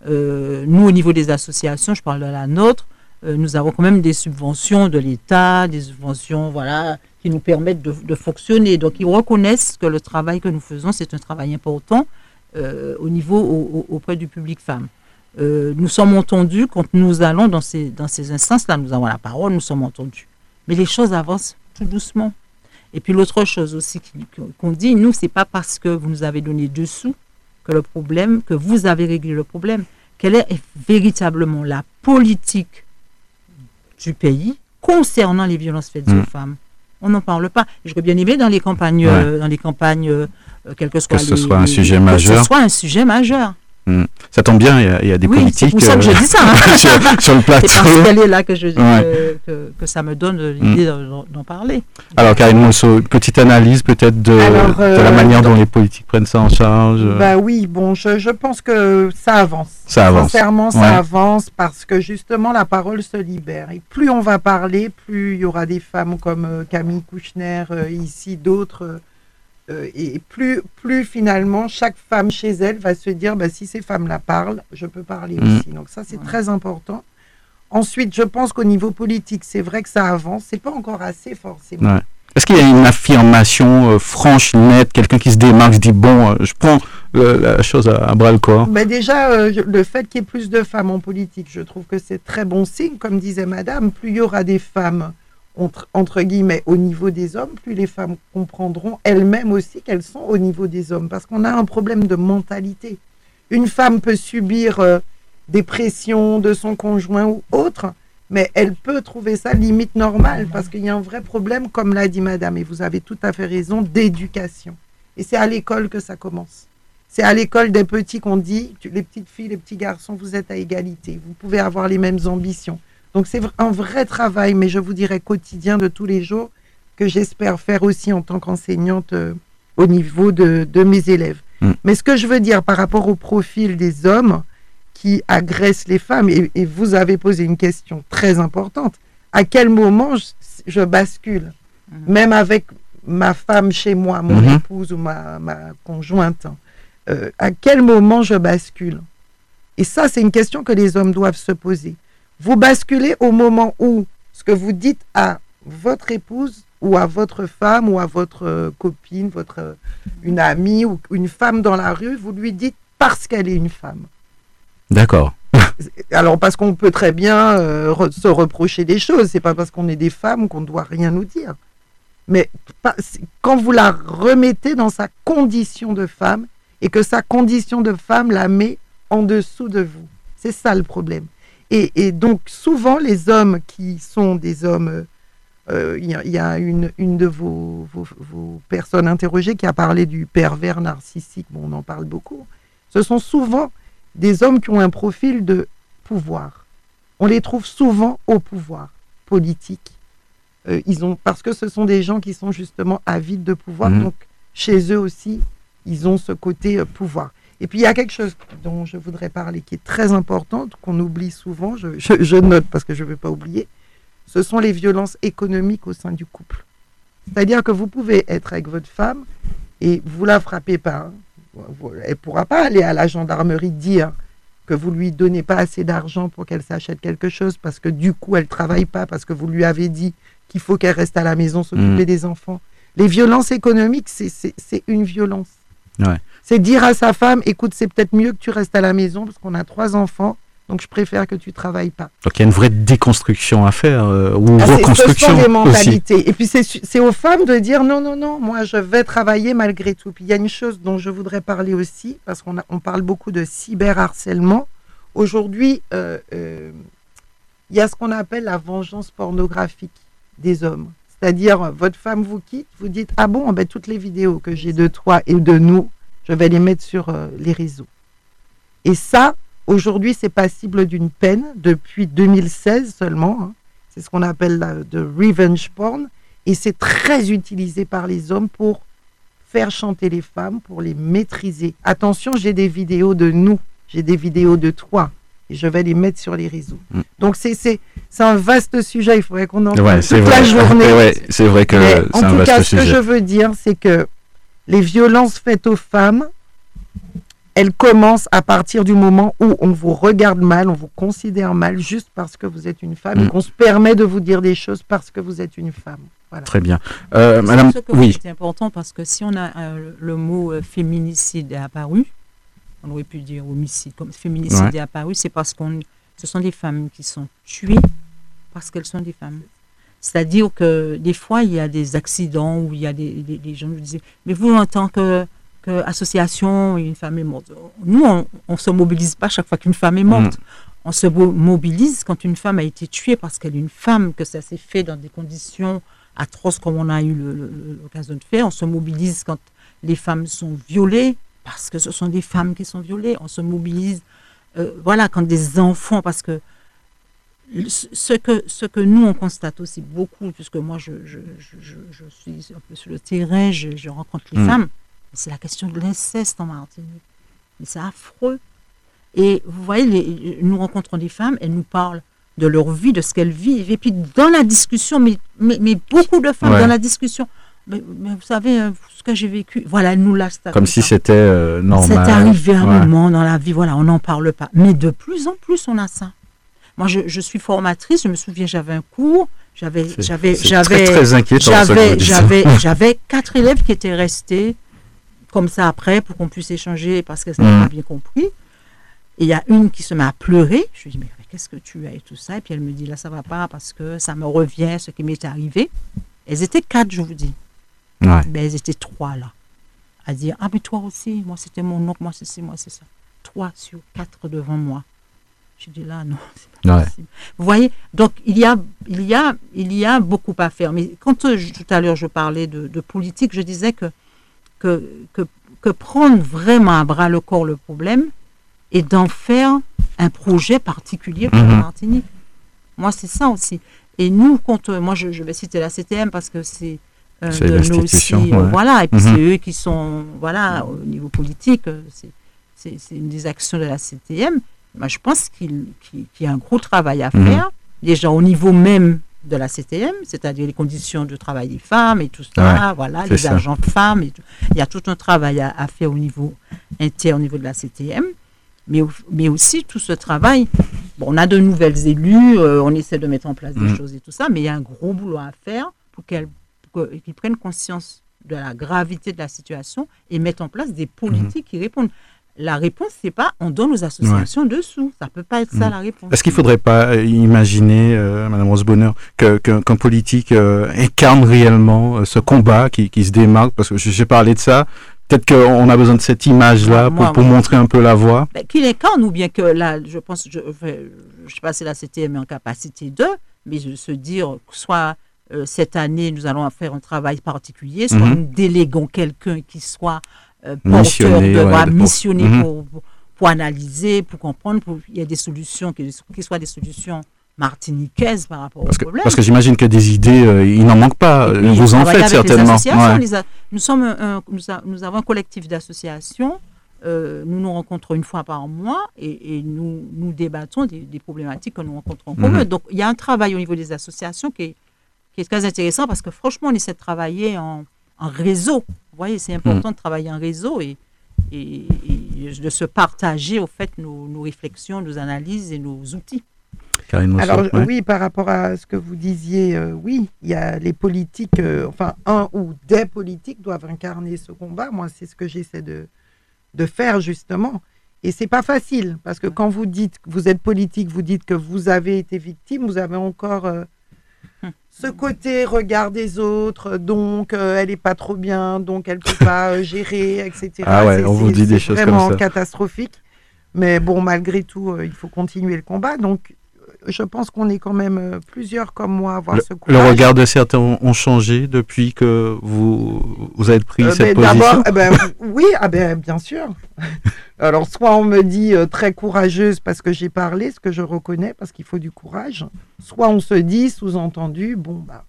S7: Euh, nous, au niveau des associations, je parle de la nôtre, nous avons quand même des subventions de l'État, des subventions voilà, qui nous permettent de, fonctionner. Donc, ils reconnaissent que le travail que nous faisons, c'est un travail important au niveau auprès du public femme. Euh, nous sommes entendus quand nous allons dans ces, dans ces instances-là, nous avons la parole, nous sommes entendus. Mais les choses avancent tout doucement. Et puis l'autre chose aussi qu'on dit, nous, c'est pas parce que vous nous avez donné deux sous que le problème, que vous avez réglé le problème. Quelle est véritablement la politique du pays concernant les violences faites aux femmes? On n'en parle pas. Je veux bien aimé dans les campagnes,
S8: Ouais.
S7: euh, dans les campagnes, euh, quel que soit
S8: ce
S7: les-
S8: soit un
S7: les-
S8: sujet
S7: que
S8: majeur.
S7: ce soit un sujet majeur.
S8: Hmm. Ça tombe bien, il y a, il y a des
S7: Oui,
S8: politiques
S7: c'est pour ça que je
S8: euh,
S7: dis ça. hein.
S8: sur, sur le plateau.
S7: C'est parce qu'elle est là que, je,
S8: Ouais.
S7: que, que- que ça me donne l'idée
S8: Mm.
S7: d'en- parler.
S8: Alors, Karine Monceau, petite analyse peut-être de, la
S9: euh,
S8: manière dont les politiques prennent ça en charge. euh.
S9: Bah oui, bon, je, je pense que ça avance.
S8: Ça avance.
S9: Sincèrement, ça
S8: Ouais.
S9: avance parce que justement, la parole se libère. Et plus on va parler, plus il y aura des femmes comme euh, Camille Kouchner, euh, ici, d'autres. Euh, et plus, plus finalement, chaque femme chez elle va se dire, bah, si ces femmes-là parlent, je peux parler
S8: Mm.
S9: aussi. Donc ça, c'est très important. Ensuite, je pense qu'au niveau politique, c'est vrai que ça avance. C'est pas encore assez forcément.
S8: Ouais. Est-ce qu'il y a une affirmation euh, franche, nette, quelqu'un qui se démarque, se dit bon, euh, je prends la chose à, à bras le corps?
S9: Bah déjà, euh, le fait qu'il y ait plus de femmes en politique, je trouve que c'est très bon signe. Comme disait Madame, plus il y aura des femmes, entre, guillemets, au niveau des hommes, plus les femmes comprendront elles-mêmes aussi qu'elles sont au niveau des hommes. Parce qu'on a un problème de mentalité. Une femme peut subir euh, des pressions de son conjoint ou autre, mais elle peut trouver ça limite normal parce qu'il y a un vrai problème, comme l'a dit Madame, et vous avez tout à fait raison, d'éducation. Et c'est à l'école que ça commence. C'est à l'école des petits qu'on dit, les petites filles, les petits garçons, vous êtes à égalité, vous pouvez avoir les mêmes ambitions. Donc c'est un vrai travail, mais je vous dirais quotidien de tous les jours, que j'espère faire aussi en tant qu'enseignante euh, au niveau de, de mes élèves.
S8: Mm.
S9: Mais ce que je veux dire par rapport au profil des hommes qui agressent les femmes, et, et vous avez posé une question très importante, à quel moment je, je bascule? Même avec ma femme chez moi, mon
S8: Mhm.
S9: épouse ou ma, ma conjointe, hein, euh, à quel moment je bascule? Et ça, c'est une question que les hommes doivent se poser. Vous basculez au moment où ce que vous dites à votre épouse ou à votre femme ou à votre euh, copine, votre euh, une amie ou une femme dans la rue, vous lui dites parce qu'elle est une femme.
S8: D'accord.
S9: Alors parce qu'on peut très bien euh, re- se reprocher des choses, c'est pas parce qu'on est des femmes qu'on doit rien nous dire. Mais pas- quand vous la remettez dans sa condition de femme et que sa condition de femme la met en dessous de vous, c'est ça le problème. Et, et donc souvent les hommes qui sont des hommes, euh, euh, il y a, il y a une, une de vos, vos- vos personnes interrogées qui a parlé du pervers narcissique, bon, on en parle beaucoup, ce sont souvent des hommes qui ont un profil de pouvoir. On les trouve souvent au pouvoir politique. Euh, ils ont, parce que ce sont des gens qui sont justement avides de pouvoir,
S8: Mhm.
S9: donc chez eux aussi, ils ont ce côté euh, pouvoir. Et puis il y a quelque chose dont je voudrais parler qui est très important, qu'on oublie souvent, je, je- je note parce que je ne veux pas oublier, ce sont les violences économiques au sein du couple. C'est-à-dire que vous pouvez être avec votre femme et vous la frappez pas. hein. Elle ne pourra pas aller à la gendarmerie dire que vous lui donnez pas assez d'argent pour qu'elle s'achète quelque chose parce que du coup elle travaille pas parce que vous lui avez dit qu'il faut qu'elle reste à la maison s'occuper
S8: Mm.
S9: des enfants. Les violences économiques, c'est une violence.
S8: Ouais.
S9: C'est dire à sa femme, écoute, c'est peut-être mieux que tu restes à la maison parce qu'on a trois enfants, donc je préfère que tu travailles pas.
S8: Donc il y a une vraie déconstruction à faire, euh, ou
S9: Ah,
S8: reconstruction
S9: Ce sont des
S8: aussi.
S9: mentalités. Et puis c'est aux femmes de dire non, non, non, moi je vais travailler malgré tout. Puis il y a une chose dont je voudrais parler aussi, parce qu'on on parle beaucoup de cyberharcèlement. Aujourd'hui, euh, euh, il y a ce qu'on appelle la vengeance pornographique des hommes. C'est-à-dire, votre femme vous quitte, vous dites Ah bon, ben, toutes les vidéos que j'ai de toi et de nous, je vais les mettre sur euh, les réseaux. Et ça, aujourd'hui, c'est passible d'une peine depuis 2016 seulement. hein. C'est ce qu'on appelle de revenge porn. Et c'est très utilisé par les hommes pour faire chanter les femmes, pour les maîtriser. Attention, j'ai des vidéos de nous, j'ai des vidéos de toi. Et je vais les mettre sur les réseaux.
S8: Mm.
S9: Donc c'est c'est- c'est un vaste sujet, il faudrait qu'on en parle
S8: c'est
S9: toute
S8: vrai.
S9: la journée.
S8: Ouais, c'est vrai que c'est
S9: en
S8: un
S9: tout
S8: vaste
S9: cas, ce que
S8: sujet.
S9: je veux dire, c'est que les violences faites aux femmes, elles commencent à partir du moment où on vous regarde mal, on vous considère mal juste parce que vous êtes une femme et
S8: Mm.
S9: qu'on se permet de vous dire des choses parce que vous êtes une femme. Voilà.
S8: Très bien. Euh,
S7: C'est
S8: Madame,
S7: ce que vous
S8: oui.
S7: dites est important parce que si on a euh, le mot euh, féminicide est apparu, on aurait pu dire homicide, comme féminicide
S8: Ouais.
S7: est apparu, c'est parce qu'on, ce sont des femmes qui sont tuées parce qu'elles sont des femmes. C'est-à-dire que des fois, il y a des accidents où il y a des, des- des gens qui disent, mais vous, en tant que, que association, une femme est morte. Nous, on ne se mobilise pas chaque fois qu'une femme est morte. Mm. On se mobilise quand une femme a été tuée parce qu'elle est une femme, que ça s'est fait dans des conditions atroces comme on a eu l'occasion de faire. On se mobilise quand les femmes sont violées parce que ce sont des femmes qui sont violées. On se mobilise, euh, voilà, quand des enfants, parce que ce que, ce que nous, on constate aussi beaucoup, puisque moi, je, je, je, suis un peu sur le terrain, je, rencontre les mm. femmes, c'est la question de l'inceste en Martinique. Mais c'est affreux. Et vous voyez, les, nous rencontrons des femmes, elles nous parlent de leur vie, de ce qu'elles vivent. Et puis dans la discussion, mais, mais, beaucoup de femmes dans la discussion, mais, vous savez, euh, ce que j'ai vécu, voilà, elles nous lâchent.
S8: Comme si c'était euh, normal.
S7: C'est arrivé un moment dans la vie, voilà, on n'en parle pas. Mais de plus en plus, on a ça. Moi, je, je suis formatrice, je me souviens, j'avais un cours, j'avais, j'avais, j'avais, j'avais, j'avais, j'avais quatre élèves qui étaient restés comme ça après pour qu'on puisse échanger parce qu'elles n'avaient mmh. pas bien compris. Et il y a une qui se met à pleurer. Je lui dis, mais qu'est-ce que tu as et tout ça? Et puis elle me dit, là, ça va pas parce que ça me revient, ce qui m'est arrivé. Elles étaient quatre, je vous dis. Mais ben, elles étaient trois là. À dire, ah, mais toi aussi, moi c'était mon oncle, moi c'est ça, moi c'est ça. Trois sur quatre devant moi. Je dis là, non, c'est pas possible. Vous voyez, donc il y, a, il, y a, il y a beaucoup à faire. Mais quand euh, tout à l'heure je parlais de, politique, je disais que, que, que, prendre vraiment à bras le corps le problème et d'en faire un projet particulier pour la mhm. Martinique. Moi, c'est ça aussi. Et nous, quand, euh, moi, je, vais citer la CTM parce que c'est
S8: de nous aussi,
S7: voilà, et puis c'est mhm. eux qui sont, voilà, au niveau politique, c'est une des actions de la CTM je pense qu'il y a un gros travail à mhm. faire, déjà au niveau même de la CTM, c'est-à-dire les conditions de travail des femmes et tout ça, voilà, les agents femmes. Et Il y a tout un travail à, faire au niveau interne, au niveau de la CTM, mais, mais aussi tout ce travail. Bon, on a de nouvelles élus, euh, on essaie de mettre en place des mhm. choses et tout ça, mais il y a un gros boulot à faire pour qu'elles prennent conscience de la gravité de la situation et mettre en place des politiques qui répondent la réponse, c'est pas on donne aux associations dessous. Ça peut pas être ça mm. la réponse.
S8: Est-ce qu'il faudrait pas euh, imaginer, euh, Madame Rosebonheur, qu'un politique euh, incarne réellement ce combat qui, se démarque? Parce que j'ai parlé de ça. Peut-être qu'on a besoin de cette image-là pour, montrer un peu la voie.
S7: Ben, qu'il incarne ou bien que là, je pense, je ne sais pas si la CTM est en capacité de, mais je se dire, soit cette année, nous allons faire un travail particulier, soit mhm. nous déléguons quelqu'un qui soit euh, porteur de, missionner mhm. pour, pour, analyser, pour comprendre, pour qu'il y ait des solutions, qui, soient des solutions martiniquaises par rapport
S8: parce
S7: au problème.
S8: Parce que j'imagine que des idées, euh, il n'en manque pas. vous en faites certainement.
S7: nous, sommes nous, avons un collectif d'associations. Euh, nous nous rencontrons une fois par mois et, nous, nous débattons des, problématiques que nous rencontrons en commun. Mhm. Donc, il y a un travail au niveau des associations qui est, qui est très intéressant parce que franchement, on essaie de travailler en, en réseau. Vous voyez, c'est important hmm. de travailler en réseau et, et, de se partager au fait nos, réflexions, nos analyses et nos outils.
S9: Alors oui, par rapport à ce que vous disiez, euh, oui, il y a les politiques, euh, enfin un ou des politiques doivent incarner ce combat. Moi, c'est ce que j'essaie de, de faire justement. Et c'est pas facile parce que quand vous dites que vous êtes politique, vous dites que vous avez été victime, vous avez encore euh, ce côté regard des autres, donc euh, elle est pas trop bien, donc elle peut pas euh, gérer, etc.
S8: Ah ouais, on vous dit des choses comme ça.
S9: Vraiment catastrophique. Mais bon, malgré tout, euh, il faut continuer le combat. Donc, je pense qu'on est quand même plusieurs comme moi à avoir ce
S8: courage. Le regard de certains ont changé depuis que vous, vous avez pris cette ben, position?
S9: eh ben, Oui, ah ben, bien sûr. Alors, soit on me dit euh, très courageuse parce que j'ai parlé, ce que je reconnais, parce qu'il faut du courage. Soit on se dit, sous-entendu, bon, bah,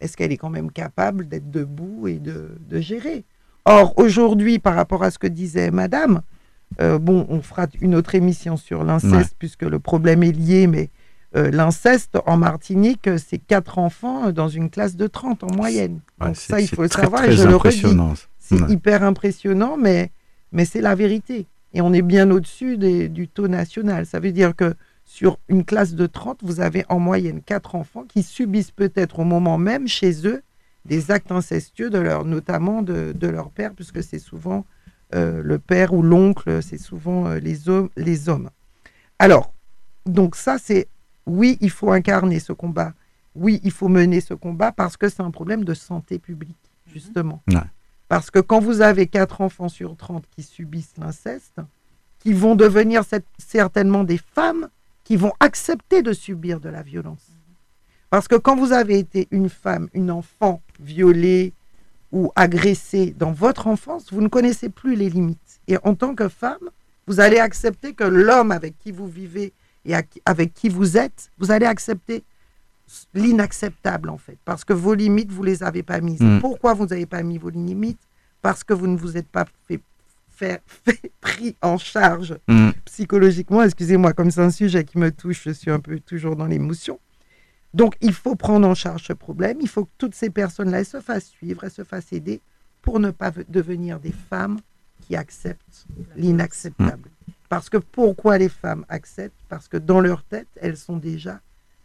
S9: est-ce qu'elle est quand même capable d'être debout et de, gérer? Or, aujourd'hui, par rapport à ce que disait madame, euh, bon, on fera une autre émission sur l'inceste, puisque le problème est lié, mais euh, l'inceste en Martinique, c'est quatre enfants dans une classe de 30 en moyenne. Donc ça, il faut le savoir, et je le redis. C'est hyper impressionnant, mais, mais c'est la vérité et on est bien au-dessus du taux national. Ça veut dire que sur une classe de 30, vous avez en moyenne 4 enfants qui subissent peut-être au moment même chez eux des actes incestueux, de leur, notamment de, leur père, puisque c'est souvent euh, le père ou l'oncle, c'est souvent euh, les, hommes, les hommes. Alors, donc ça, c'est oui, il faut incarner ce combat. Oui, il faut mener ce combat parce que c'est un problème de santé publique, justement. Parce que quand vous avez 4 enfants sur 30 qui subissent l'inceste, qui vont devenir certainement des femmes qui vont accepter de subir de la violence. Parce que quand vous avez été une femme, une enfant violée ou agressée dans votre enfance, vous ne connaissez plus les limites. Et en tant que femme, vous allez accepter que l'homme avec qui vous vivez et avec qui vous êtes, vous allez accepter l'inacceptable en fait, parce que vos limites, vous ne les avez pas mises. Mm. Pourquoi vous n'avez pas mis vos limites? Parce que vous ne vous êtes pas fait, fait, pris en charge mm. psychologiquement. Excusez-moi, comme c'est un sujet qui me touche, je suis un peu toujours dans l'émotion. Donc, il faut prendre en charge ce problème. Il faut que toutes ces personnes-là se fassent suivre, et se fassent aider pour ne pas devenir des femmes qui acceptent l'inacceptable. Parce que pourquoi les femmes acceptent? Parce que dans leur tête, elles sont déjà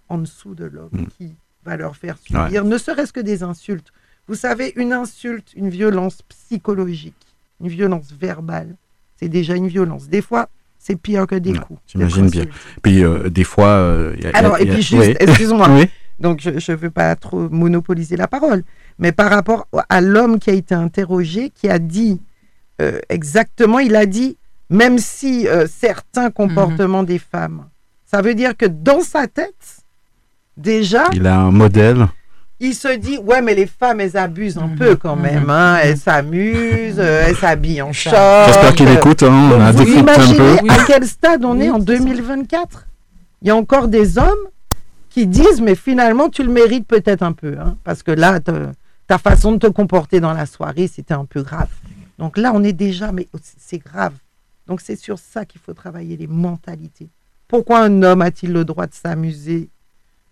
S9: en dessous de l'homme mm. qui va leur faire subir, ne serait-ce que des insultes. Vous savez, une insulte, une violence psychologique, une violence verbale, c'est déjà une violence. Des fois, c'est pire que des coups.
S8: J'imagine bien. Puis euh, des fois. Euh,
S9: Alors, et puis juste, excusez-moi. Donc, je ne veux pas trop monopoliser la parole. Mais par rapport à l'homme qui a été interrogé, qui a dit euh, exactement, il a dit, même si certains comportements mhm. des femmes, ça veut dire que dans sa tête, déjà.
S8: Il a un modèle.
S9: il se dit ouais mais les femmes elles abusent un peu quand même hein. elles s'amusent euh, elles s'habillent en short.
S8: J'espère qu'il écoute hein. on a
S9: vous imaginez à quel stade on est en 2024 il y a encore des hommes qui disent mais finalement tu le mérites peut-être un peu hein, parce que là ta façon de te comporter dans la soirée c'était un peu grave. Donc là on est déjà mais c'est grave donc c'est sur ça qu'il faut travailler les mentalités pourquoi un homme a-t-il le droit de s'amuser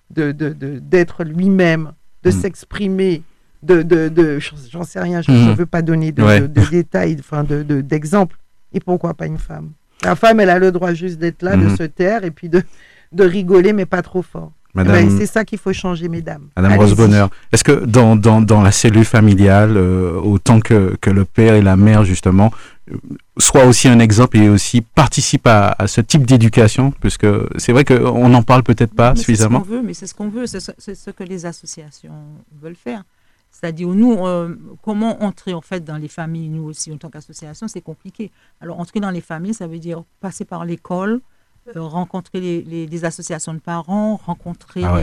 S9: de, d'être lui-même de mm. s'exprimer, de, de, de j'en sais rien, je ne mm. veux pas donner de, détails, enfin de, d'exemples. Et pourquoi pas une femme? La femme, elle a le droit juste d'être là, de mm. se taire et puis de, de rigoler, mais pas trop fort. Eh ben, c'est ça qu'il faut changer, mesdames.
S8: Madame Rose-Bonheur, est-ce que dans, dans, dans, la cellule familiale, euh, autant que, que, le père et la mère, justement, soit aussi un exemple et aussi participe à, à ce type d'éducation Puisque c'est vrai qu'on n'en parle peut-être pas suffisamment.
S7: C'est ce qu'on veut, mais c'est ce qu'on veut, c'est ce, que les associations veulent faire. C'est-à-dire, nous, euh, comment entrer en fait dans les familles, nous aussi, en tant qu'association, c'est compliqué. Alors, entrer dans les familles, ça veut dire passer par l'école, euh, rencontrer les, associations de parents, rencontrer ah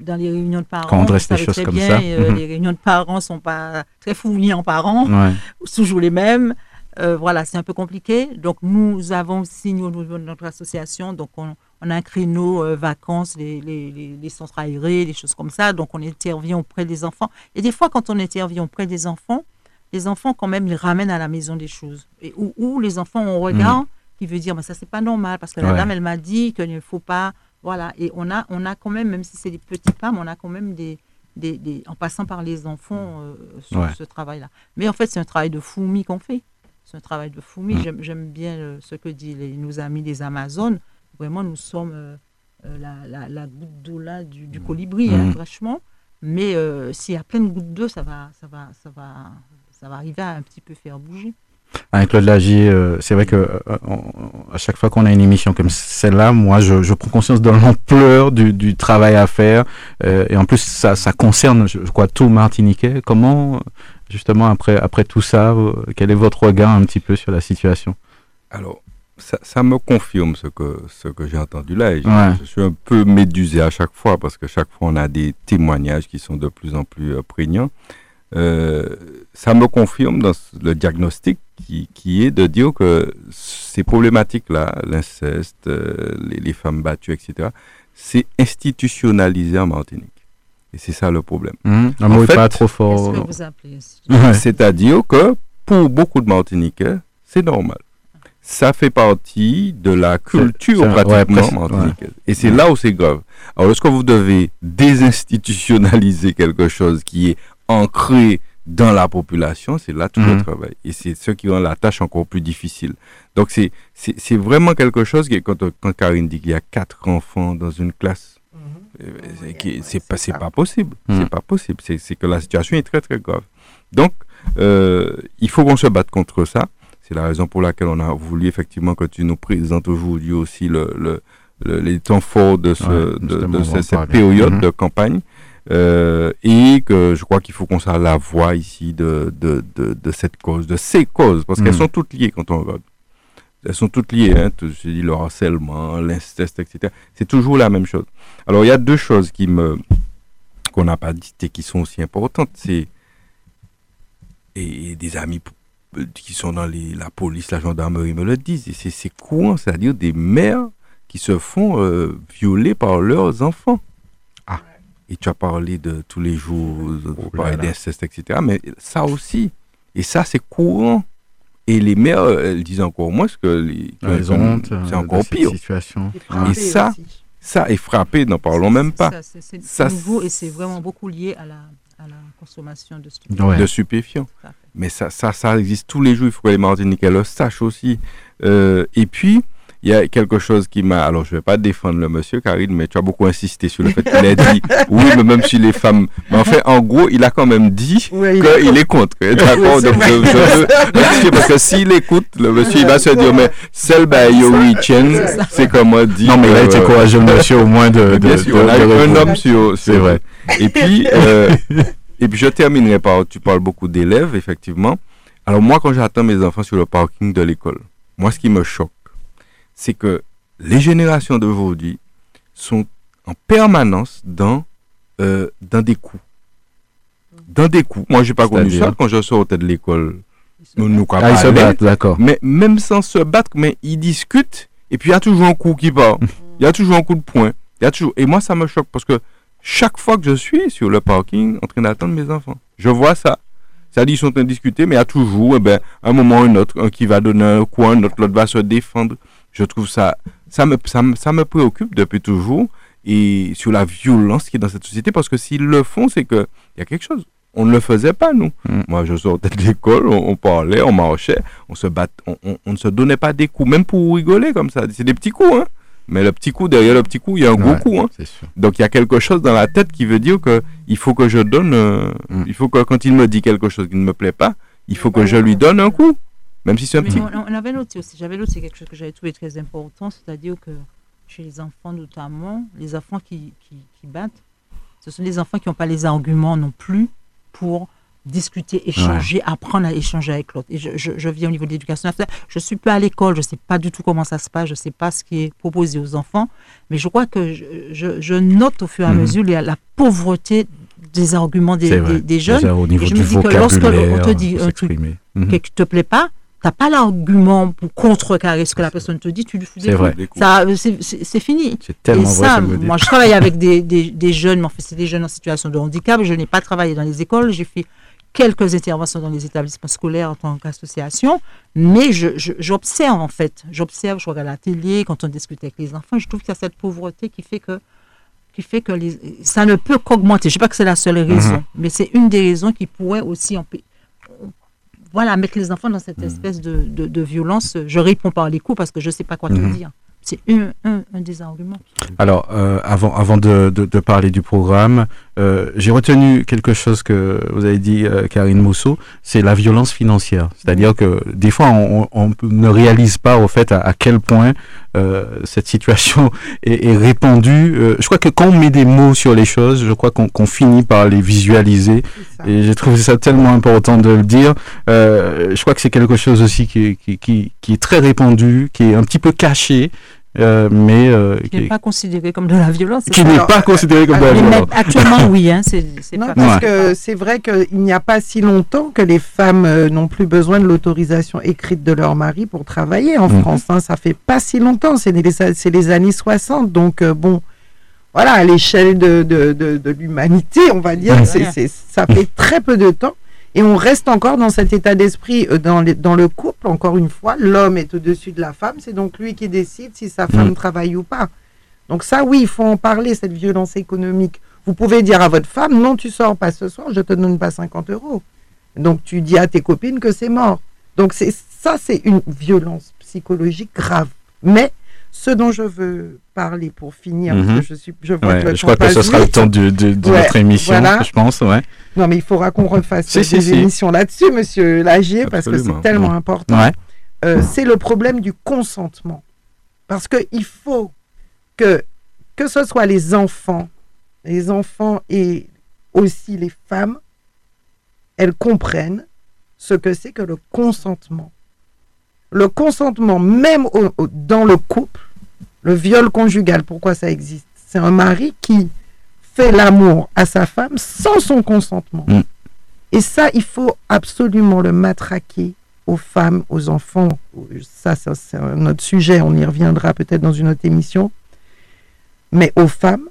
S7: dans les réunions de parents.
S8: Quand on dresse des choses comme ça.
S7: Euh, mhm. Les réunions de parents ne sont pas très fouillis en parents, ouais. toujours les mêmes. Euh, voilà, c'est un peu compliqué. Donc, nous avons signé au niveau de notre association, donc on, a un créneau vacances, les, les, les, centres aérés, des choses comme ça. Donc, on intervient auprès des enfants. Et des fois, quand on intervient auprès des enfants, les enfants, quand même, ils ramènent à la maison des choses. Et où, les enfants, on regarde, mhm qui veut dire, mais ça, c'est pas normal, parce que la dame, elle m'a dit qu'il ne faut pas. Voilà. Et on a, on a quand même, même si c'est des petits pas, on a quand même des. des, des en passant par les enfants euh, sur ce travail-là. Mais en fait, c'est un travail de fourmi qu'on fait. C'est un travail de fourmi. Mm. J'aime bien euh, ce que disent les, nos amis des Amazones. Vraiment, nous sommes euh, la, la, la, goutte d'eau là du, du colibri, hein, mm. franchement. Mais s'il y a plein de gouttes d'eau, ça va, ça, va, ça, va, ça va arriver à un petit peu faire bouger.
S8: Avec Claude Lagier, euh, c'est vrai que euh, à chaque fois qu'on a une émission comme celle-là, moi, je, prends conscience de l'ampleur du, travail à faire. Euh, et en plus, ça, concerne, je, crois, tout Martiniquais. Comment, justement, après, après tout ça, quel est votre regard un petit peu sur la situation?
S2: Alors, ça, me confirme ce que, ce que j'ai entendu là. je, suis un peu médusé à chaque fois parce que chaque fois, on a des témoignages qui sont de plus en plus prégnants. ça me confirme dans le diagnostic qui, est de dire que ces problématiques-là, l'inceste, euh, les, femmes battues, etc., c'est institutionnalisé en Martinique. Et c'est ça le problème.
S8: Mmh. un mot pas trop fort.
S2: C'est-à-dire que pour beaucoup de Martiniquais, c'est normal. Ça fait partie de la culture pratiquement martiniquaise. Et c'est là où c'est grave. Alors lorsque vous devez désinstitutionnaliser quelque chose qui est ancré dans la population, c'est là tout le mhm. travail. Et c'est ce qui rend la tâche encore plus difficile. Donc c'est, c'est, vraiment quelque chose qui, quand, quand Karine dit qu'il y a quatre enfants dans une classe, euh, c'est, pas, c'est pas possible. C'est mhm. pas possible. C'est, que la situation est très très grave. Donc, euh, il faut qu'on se batte contre ça. C'est la raison pour laquelle on a voulu effectivement que tu nous présentes aujourd'hui aussi le, le, les temps forts de, ce, de, cette période de campagne. Euh, et que je crois qu'il faut qu'on soit la voix ici de, de, de, cette cause, de ces causes, parce qu'elles mm. sont toutes liées quand on regarde. Elles sont toutes liées, hein, je dis le harcèlement, l'inceste, etc. C'est toujours la même chose. Alors il y a deux choses qui me qu'on n'a pas dites et qui sont aussi importantes. C'est et, des amis qui sont dans les, la police, la gendarmerie me le disent. Et c'est courant, c'est-à-dire des mères qui se font euh, violer par leurs enfants. Ah. Et tu as parlé de tous les jours, oh d'inceste, etc. Mais ça aussi, et ça c'est courant. Et les mères, elles disent encore moins que les,
S8: les honte,
S2: c'est encore pire.
S8: Situation.
S2: Et, ça, ça est frappé, n'en parlons même pas.
S7: C'est nouveau et c'est vraiment beaucoup lié à la, à la consommation de stupéfiants.
S2: De stupéfiants. Mais ça, ça, ça existe tous les jours. Il faut que les Martiniquais le sachent aussi. Euh, et puis, il y a quelque chose qui m'a. Alors, je ne vais pas défendre le monsieur, Karine, mais tu as beaucoup insisté sur le fait qu'il a dit oui, mais même si les femmes. Mais en fait, en gros, il a quand même dit qu'il est contre. D'accord Donc, je, veux parce que s'il écoute, le monsieur, il va se dire mais celle Yori Chen, c'est comme moi dit.
S8: Non, mais il a été courageux, monsieur, au moins de.
S2: Bien sûr, on a eu un homme sur. C'est vrai. Et puis. Euh, et puis je terminerai par, tu parles beaucoup d'élèves, effectivement. Alors moi, quand j'attends mes enfants sur le parking de l'école, moi, ce qui me choque, c'est que les générations d'aujourd'hui sont en permanence dans, euh, dans des coups. Dans des coups. Moi, j'ai pas connu ça quand je sors de l'école.
S8: Nous, nous ah, ils se battent, d'accord.
S2: Mais même sans se battre, mais ils discutent, et puis il y a toujours un coup qui part. Il y a toujours un coup de poing. Il y a toujours... Et moi, ça me choque parce que chaque fois que je suis sur le parking en train d'attendre mes enfants. Je vois ça. Ça dit, ils sont en train de discuter, mais il y a toujours, eh ben, un moment ou un autre, un qui va donner un coin, l'autre, l'autre va se défendre. Je trouve ça, ça me, ça, ça me préoccupe depuis toujours et sur la violence qui est dans cette société parce que s'ils le font, c'est qu'il y a quelque chose. On ne le faisait pas, nous. Mm. Moi, je sortais de l'école, on, parlait, on marchait, on se bat, on, on, on, ne se donnait pas des coups, même pour rigoler comme ça. C'est des petits coups, hein. Mais le petit coup, derrière le petit coup, il y a un gros coup. Hein. Donc il y a quelque chose dans la tête qui veut dire que il faut que je donne. Euh, mm. Il faut que quand il me dit quelque chose qui ne me plaît pas, il faut que je lui donne un coup. Même si c'est un petit.
S7: On, avait noté aussi, j'avais noté quelque chose que j'avais trouvé très important, c'est-à-dire que chez les enfants notamment, les enfants qui, qui, qui battent, ce sont les enfants qui n'ont pas les arguments non plus pour discuter, échanger, apprendre à échanger avec l'autre. Et je, je, viens au niveau de l'éducation. Je ne suis pas à l'école, je ne sais pas du tout comment ça se passe, je ne sais pas ce qui est proposé aux enfants, mais je crois que je, je note au fur et à mhm. mesure la, pauvreté des arguments des, des, jeunes.
S8: Au niveau et je me dis que lorsque on te dit un truc
S7: mhm. qui ne te plaît pas, tu n'as pas l'argument pour contrecarrer ce que la personne te dit, tu lui fous des Ça, c'est fini.
S8: C'est tellement
S7: et ça, moi, je travaille avec des, des, des jeunes, mais en fait, c'est des jeunes en situation de handicap. Je n'ai pas travaillé dans les écoles. J'ai fait quelques interventions dans les établissements scolaires en tant qu'association, mais j'observe en fait, j'observe, je regarde la télé, quand on discute avec les enfants, je trouve qu'il y a cette pauvreté qui fait que, qui fait que ça ne peut qu'augmenter. Je ne sais pas que c'est la seule raison, mhm. mais c'est une des raisons qui pourrait aussi voilà, mettre les enfants dans cette mhm. espèce de, de, violence. Je réponds par les coups parce que je ne sais pas quoi te mhm. dire. C'est un, un, des arguments.
S8: Alors, euh, avant, avant de, de, parler du programme, euh, j'ai retenu quelque chose que vous avez dit, euh, Karine Mousseau, c'est la violence financière. C'est-à-dire que des fois, on, on, ne réalise pas au fait à, quel point cette situation est, est répandue. je crois que quand on met des mots sur les choses, je crois qu'on finit par les visualiser. Et j'ai trouvé ça tellement important de le dire. je crois que c'est quelque chose aussi qui, qui, qui, qui est très répandu, qui est un petit peu caché. Euh, mais
S7: euh, qui n'est pas considéré comme de la violence.
S8: Qui n'est pas considéré comme de la violence.
S7: Actuellement, oui. Hein, c'est,
S9: parce que c'est vrai qu'il n'y a pas si longtemps que les femmes euh, n'ont plus besoin de l'autorisation écrite de leur mari pour travailler en mm. France. Hein, ça fait pas si longtemps, c'est les, c'est les années 60. Donc, bon, voilà, à l'échelle de, de, de, l'humanité, on va dire, c'est, ça fait très peu de temps. Et on reste encore dans cet état d'esprit euh, dans, dans le couple, encore une fois, l'homme est au-dessus de la femme, c'est donc lui qui décide si sa femme mm. travaille ou pas. Donc ça, oui, il faut en parler, cette violence économique. Vous pouvez dire à votre femme, non, tu sors pas ce soir, je te donne pas 50 euros. Donc tu dis à tes copines que c'est mort. Donc c'est ça, c'est une violence psychologique grave. Mais ce dont je veux parler pour finir,
S8: mhm. je, suis, je, crois que ce sera le temps de, de, notre émission, je pense. Ouais.
S9: Non, mais il faudra qu'on refasse des émissions là-dessus, monsieur Lagier, parce que c'est tellement important. Euh, c'est le problème du consentement. Parce qu'il faut que, que ce soit les enfants, les enfants et aussi les femmes, elles comprennent ce que c'est que le consentement. Le consentement, même dans le couple, le viol conjugal, pourquoi ça existe? C'est un mari qui fait l'amour à sa femme sans son consentement. Mm. Et ça, il faut absolument le matraquer aux femmes, aux enfants. Ça, ça c'est un autre sujet, on y reviendra peut-être dans une autre émission. Mais aux femmes,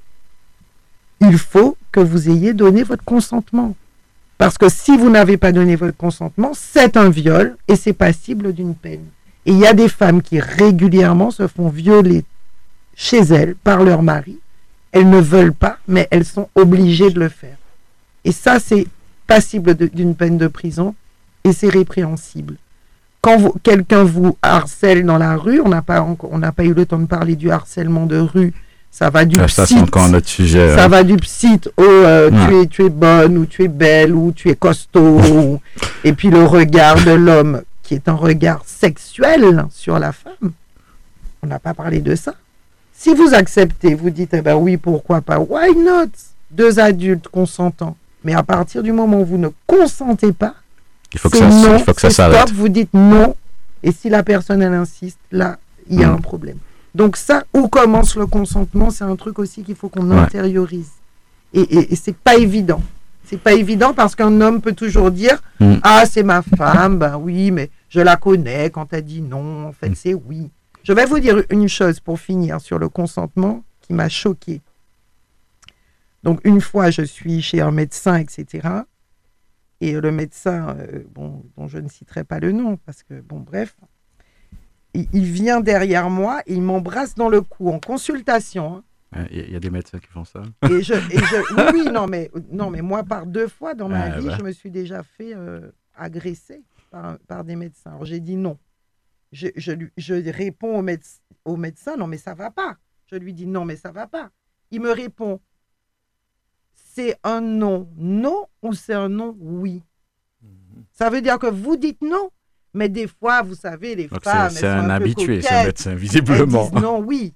S9: il faut que vous ayez donné votre consentement. Parce que si vous n'avez pas donné votre consentement, c'est un viol et c'est passible d'une peine. Et il y a des femmes qui régulièrement se font violer chez elles par leur mari. Elles ne veulent pas, mais elles sont obligées de le faire. Et ça, c'est passible d'une peine de prison et c'est répréhensible. Quand quelqu'un vous harcèle dans la rue, on n'a pas, pas eu le temps de parler du harcèlement de rue ça va du
S8: ah, ça, sujet.
S9: Ça va du psy au euh, tu, es, tu es bonne ou tu es belle ou tu es costaud. et puis le regard de l'homme qui est un regard sexuel sur la femme. On n'a pas parlé de ça. Si vous acceptez, vous dites eh ben oui, pourquoi pas? Why not? Deux adultes consentants. Mais à partir du moment où vous ne consentez pas,
S8: il faut que ça, non, il faut que ça s'arrête.
S9: Vous dites non. Et si la personne elle insiste, là, il y a hmm. un problème. Donc ça, où commence le consentement, c'est un truc aussi qu'il faut qu'on intériorise. Et, et, c'est pas évident. C'est pas évident parce qu'un homme peut toujours dire mm. Ah, c'est ma femme, ben oui, mais je la connais. Quand elle dit non, en fait, mm. c'est oui. Je vais vous dire une chose pour finir sur le consentement qui m'a choqué. Donc, une fois, je suis chez un médecin, etc. Et le médecin, euh, bon, dont je ne citerai pas le nom, parce que, bon, bref, il, vient derrière moi il m'embrasse dans le cou en consultation.
S8: Hein. Il y, a des médecins qui font ça.
S9: Et je, oui, non mais, non, mais moi, par deux fois dans ma ah, vie, bah. je me suis déjà fait euh, agresser par, par, des médecins. Alors j'ai dit non. Je, je, je réponds au, médecin, au médecin, non mais ça va pas. Je lui dis non mais ça va pas. Il me répond, c'est un non non ou c'est un non oui. Mhm. Ça veut dire que vous dites non mais des fois, vous savez, les femmes.
S8: C'est un, habitué, c'est un médecin, visiblement.
S9: non, oui.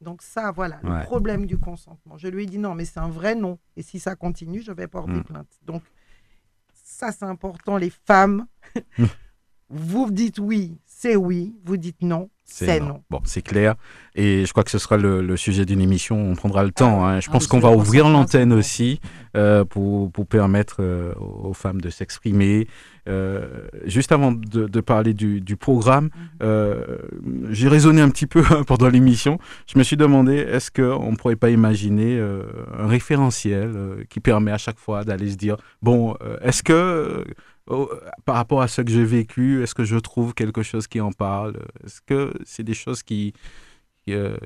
S9: Donc, ça, voilà, le problème du consentement. Je lui ai dit non, mais c'est un vrai non. Et si ça continue, je vais porter hmm. plainte. Donc, ça, c'est important. Les femmes, vous dites oui, c'est oui. Vous dites non, c'est non.
S8: Bon, c'est clair. Et je crois que ce sera le, sujet d'une émission. On prendra le temps. Hein. Je ah, pense qu'on va ouvrir l'antenne aussi euh, pour, pour, permettre euh, aux femmes de s'exprimer. Euh, juste avant de, parler du, du programme, mhm. j'ai raisonné un petit peu hein, pendant l'émission. Je me suis demandé est-ce qu'on ne pourrait pas imaginer un référentiel qui permet à chaque fois d'aller se dire bon, est-ce que par rapport à ce que j'ai vécu, est-ce que je trouve quelque chose qui en parle? Est-ce que c'est des choses qui, euh,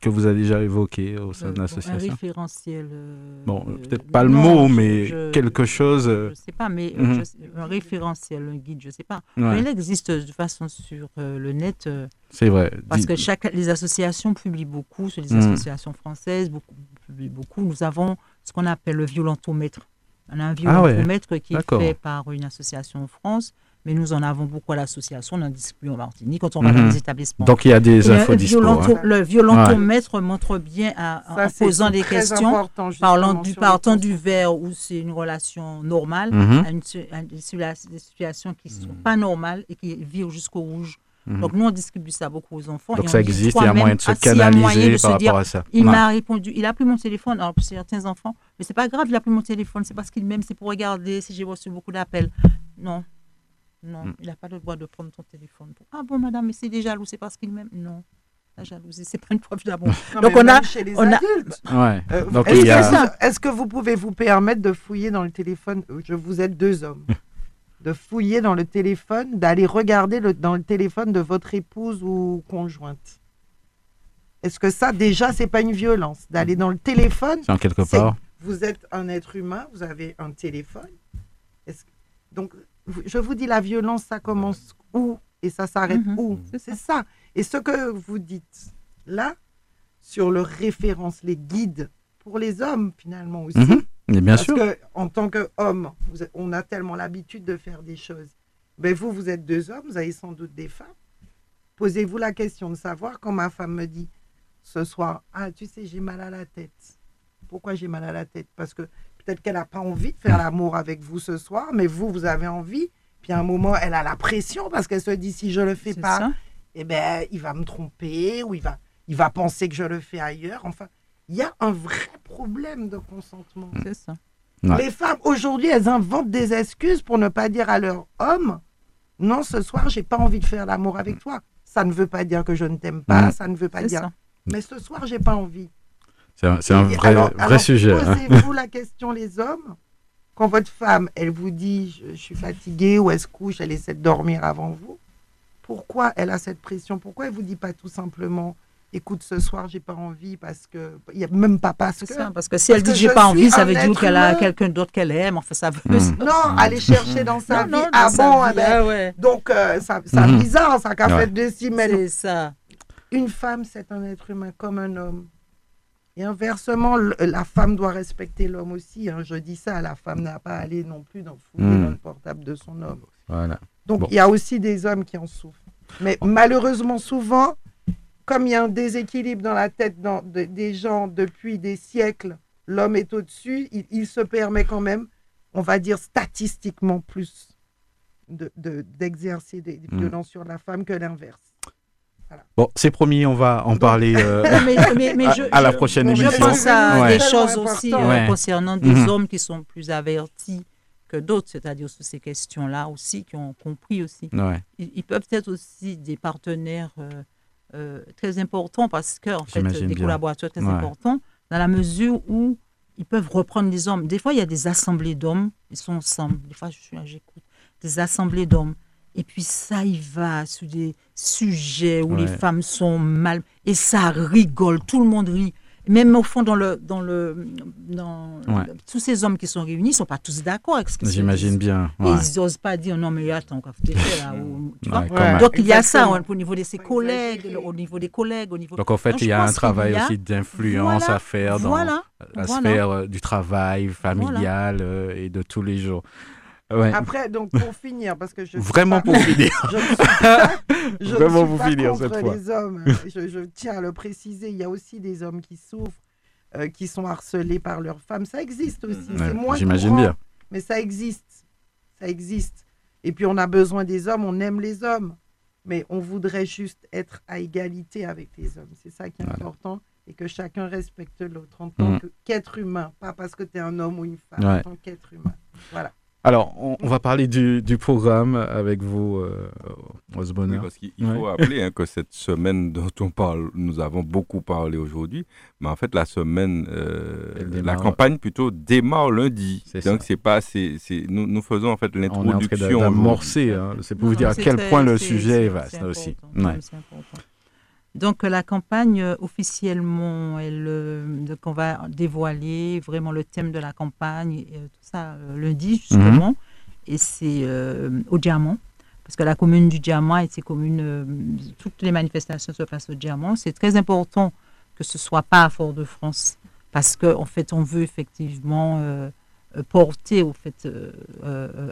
S8: que vous avez déjà évoquées au sein de euh, l'association
S7: Un référentiel. Euh,
S8: bon, peut-être pas le mot, mais quelque chose. Je
S7: ne sais pas, mais mhm. un référentiel, un guide, je ne sais pas. Mais il existe de façon sur le net.
S8: c'est vrai.
S7: Parce que chaque, les associations publient beaucoup, sur les mhm. associations françaises, beaucoup, publient beaucoup. Nous avons ce qu'on appelle le violentomètre. On a un violentomètre ah qui est fait par une association en France, mais nous en avons beaucoup à l'association, on en distribue en Martinique quand on va dans mhm. les établissements.
S8: Donc il y a des infos
S7: hein. Le violentomètre montre bien en posant des questions, parlant du, partant du verre où c'est une relation normale mhm. à, une, des situations qui ne sont pas normales et qui virent jusqu'au rouge. Mhm. Donc nous, on distribue ça beaucoup aux enfants.
S8: Donc ça existe, il y a moyen de se canaliser par rapport à ça.
S7: Il m'a répondu, il a pris mon téléphone, alors pour certains enfants, mais c'est pas grave, il a pris mon téléphone, c'est parce qu'il m'aime, c'est pour regarder si j'ai reçu beaucoup d'appels. Non, non, mm. il n'a pas le droit de prendre ton téléphone. Ah bon, madame, mais c'est des jaloux, c'est parce qu'il m'aime. Non. La jalousie, c'est pas une preuve d'amour.
S9: Donc on a, chez les adultes. Ouais. Euh, est-ce, que, que vous pouvez vous permettre de fouiller dans le téléphone? Je vous êtes deux hommes. de fouiller dans le téléphone, d'aller regarder le, dans le téléphone de votre épouse ou conjointe. Est-ce que ça, déjà, c'est pas une violence D'aller dans le téléphone?
S8: C'est en quelque part.
S9: Vous êtes un être humain, vous avez un téléphone. donc, je vous dis, la violence, ça commence où? Et ça s'arrête mhm. où? C'est ça. Et ce que vous dites là, sur le référence, les guides pour les hommes, finalement aussi.
S8: Bien Parce sûr.
S9: Que, en tant qu'homme, on a tellement l'habitude de faire des choses. Mais vous, vous êtes deux hommes, vous avez sans doute des femmes. Posez-vous la question de savoir quand ma femme me dit ce soir, ah, tu sais, j'ai mal à la tête. Pourquoi j'ai mal à la tête? Parce que Peut-être qu'elle n'a pas envie de faire l'amour avec vous ce soir, mais vous, vous avez envie. Puis à un moment, elle a la pression parce qu'elle se dit si je le fais pas, eh ben, il va me tromper ou il va, il va penser que je le fais ailleurs. Enfin, il y a un vrai problème de consentement.
S7: C'est ça.
S9: Les femmes, aujourd'hui, elles inventent des excuses pour ne pas dire à leur homme Non, ce soir, j'ai pas envie de faire l'amour avec toi. Ça ne veut pas dire que je ne t'aime pas, ça ne veut pas dire. Mais ce soir, j'ai pas envie.
S8: C'est un, vrai, vrai sujet.
S9: Hein. Posez-vous la question, les hommes. Quand votre femme, elle vous dit je, suis fatiguée ou elle se couche, elle essaie de dormir avant vous, pourquoi elle a cette pression? Pourquoi elle vous dit pas tout simplement écoute, ce soir, j'ai pas envie parce que. Il n'y a même pas parce que.
S7: Ça, parce que si elle dit j'ai pas envie, ça veut dire qu'elle a quelqu'un d'autre qu'elle aime. Enfin, ça veut.
S9: Hmm. Non, aller chercher dans sa vie. ah bon, eh ben, ah donc euh, ça, ça hmm. bizarre, ça qu'a fait de si
S7: C'est ça.
S9: Une femme, c'est un être humain comme un homme. Et inversement, la femme doit respecter l'homme aussi. Hein. Je dis ça, la femme n'a pas à aller non plus dans, fouiller hmm. dans le portable de son homme.
S8: Voilà.
S9: Donc il y a aussi des hommes qui en souffrent. Mais malheureusement, souvent, comme il y a un déséquilibre dans la tête des gens depuis des siècles, l'homme est au-dessus, il, se permet quand même, on va dire statistiquement plus, d'exercer des, hmm. violences sur la femme que l'inverse.
S8: Bon, c'est promis, on va en parler euh, à, la prochaine émission.
S7: Je pense à des choses aussi euh, concernant des mhm. hommes qui sont plus avertis que d'autres, c'est-à-dire sur ces questions-là aussi, qui ont compris aussi. Ils, peuvent être aussi des partenaires euh, très importants parce que, en fait, des collaborateurs très importants, dans la mesure où ils peuvent reprendre les hommes. Des fois, il y a des assemblées d'hommes, ils sont ensemble. Des fois, je suis là, j'écoute. Des assemblées d'hommes et puis ça y va sur des sujets où les femmes sont mal. Et ça rigole, tout le monde rit. Même au fond, dans le, dans le, dans tous ces hommes qui sont réunis, ils ne sont pas tous d'accord avec ce qu'ils
S8: J'imagine bien.
S7: Et ils n'osent pas dire non, mais attends, quoi, là. tu vois Donc il y a ça au niveau de ses collègues, au niveau des collègues, au niveau.
S8: Donc en fait, il y a un travail aussi d'influence à faire dans la sphère euh, du travail familial euh, et de tous les jours.
S9: Après, donc pour finir, parce que je
S8: vraiment pour finir, je ne suis
S9: pas, je vraiment pour finir cette fois. les hommes. Je, tiens à le préciser, il y a aussi des hommes qui souffrent, euh, qui sont harcelés par leurs femmes. Ça existe aussi.
S8: J'imagine bien.
S9: Mais ça existe, ça existe. Et puis on a besoin des hommes, on aime les hommes, mais on voudrait juste être à égalité avec les hommes. C'est ça qui est important et que chacun respecte l'autre en tant mm. qu'être humain, pas parce que tu es un homme ou une femme, en tant qu'être humain. Voilà.
S8: Alors, on, va parler du, programme avec vous, euh,
S2: Osbonner. parce qu'il faut rappeler hein, que cette semaine dont on parle, nous avons beaucoup parlé aujourd'hui, mais en fait, la semaine, euh, la campagne plutôt démarre lundi. Donc, c'est pas, c'est, nous, nous, faisons en fait l'introduction.
S8: On est hein. c'est pour vous dire à quel point le sujet est vaste aussi. Ouais.
S7: Donc la campagne euh, officiellement, elle, euh, on va dévoiler vraiment le thème de la campagne, et, tout ça euh, lundi justement, mhm. et c'est au Diamant, parce que la commune du Diamant et ses communes, toutes les manifestations se passent au Diamant. C'est très important que ce soit pas à Fort-de-France, parce qu'en en fait on veut effectivement porter au fait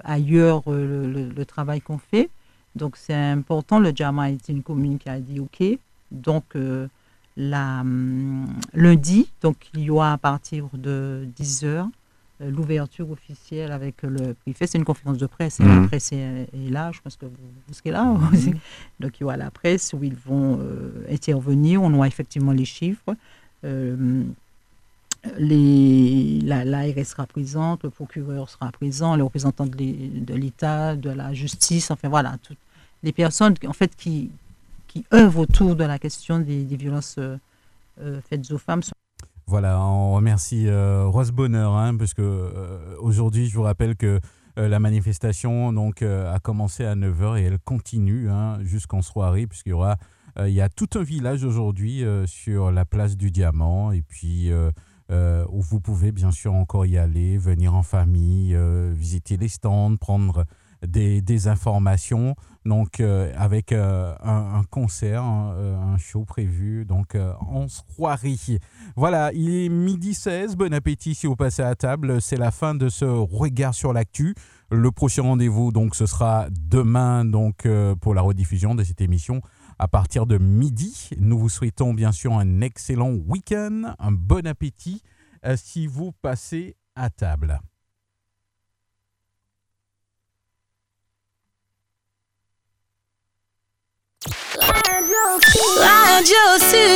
S7: ailleurs le, travail qu'on fait. Donc c'est important. Le Diamant est une commune qui a dit OK donc euh, la, hum, lundi, donc il y aura à partir de 10h euh, l'ouverture officielle avec le préfet. C'est une conférence de presse et la mhm. presse est, là. Je pense que vous, serez là aussi. Donc il y aura la presse où ils vont euh, intervenir. On aura effectivement les chiffres. les, l'ARS sera présente, le procureur sera présent, les représentants de l'État, de la justice, enfin voilà, toutes les personnes en fait qui, qui œuvrent autour de la question des, violences euh, euh, faites aux femmes.
S5: Voilà, on remercie euh, Rose Bonheur, hein, parce que aujourd'hui, je vous rappelle que la manifestation donc, a commencé à 9h et elle continue hein, jusqu'en soirée, puisqu'il y aura il y a tout un village aujourd'hui sur la place du Diamant, et puis où vous pouvez bien sûr encore y aller, venir en famille, visiter les stands, prendre des, informations, donc euh, avec euh, un, concert, euh, un, show prévu donc en soirée. Voilà, il est midi 16, bon appétit si vous passez à table, c'est la fin de ce regard sur l'actu. Le prochain rendez-vous donc ce sera demain donc pour la rediffusion de cette émission à partir de midi. Nous vous souhaitons bien sûr un excellent week-end, un bon appétit si vous passez à table.
S15: Radio Sud.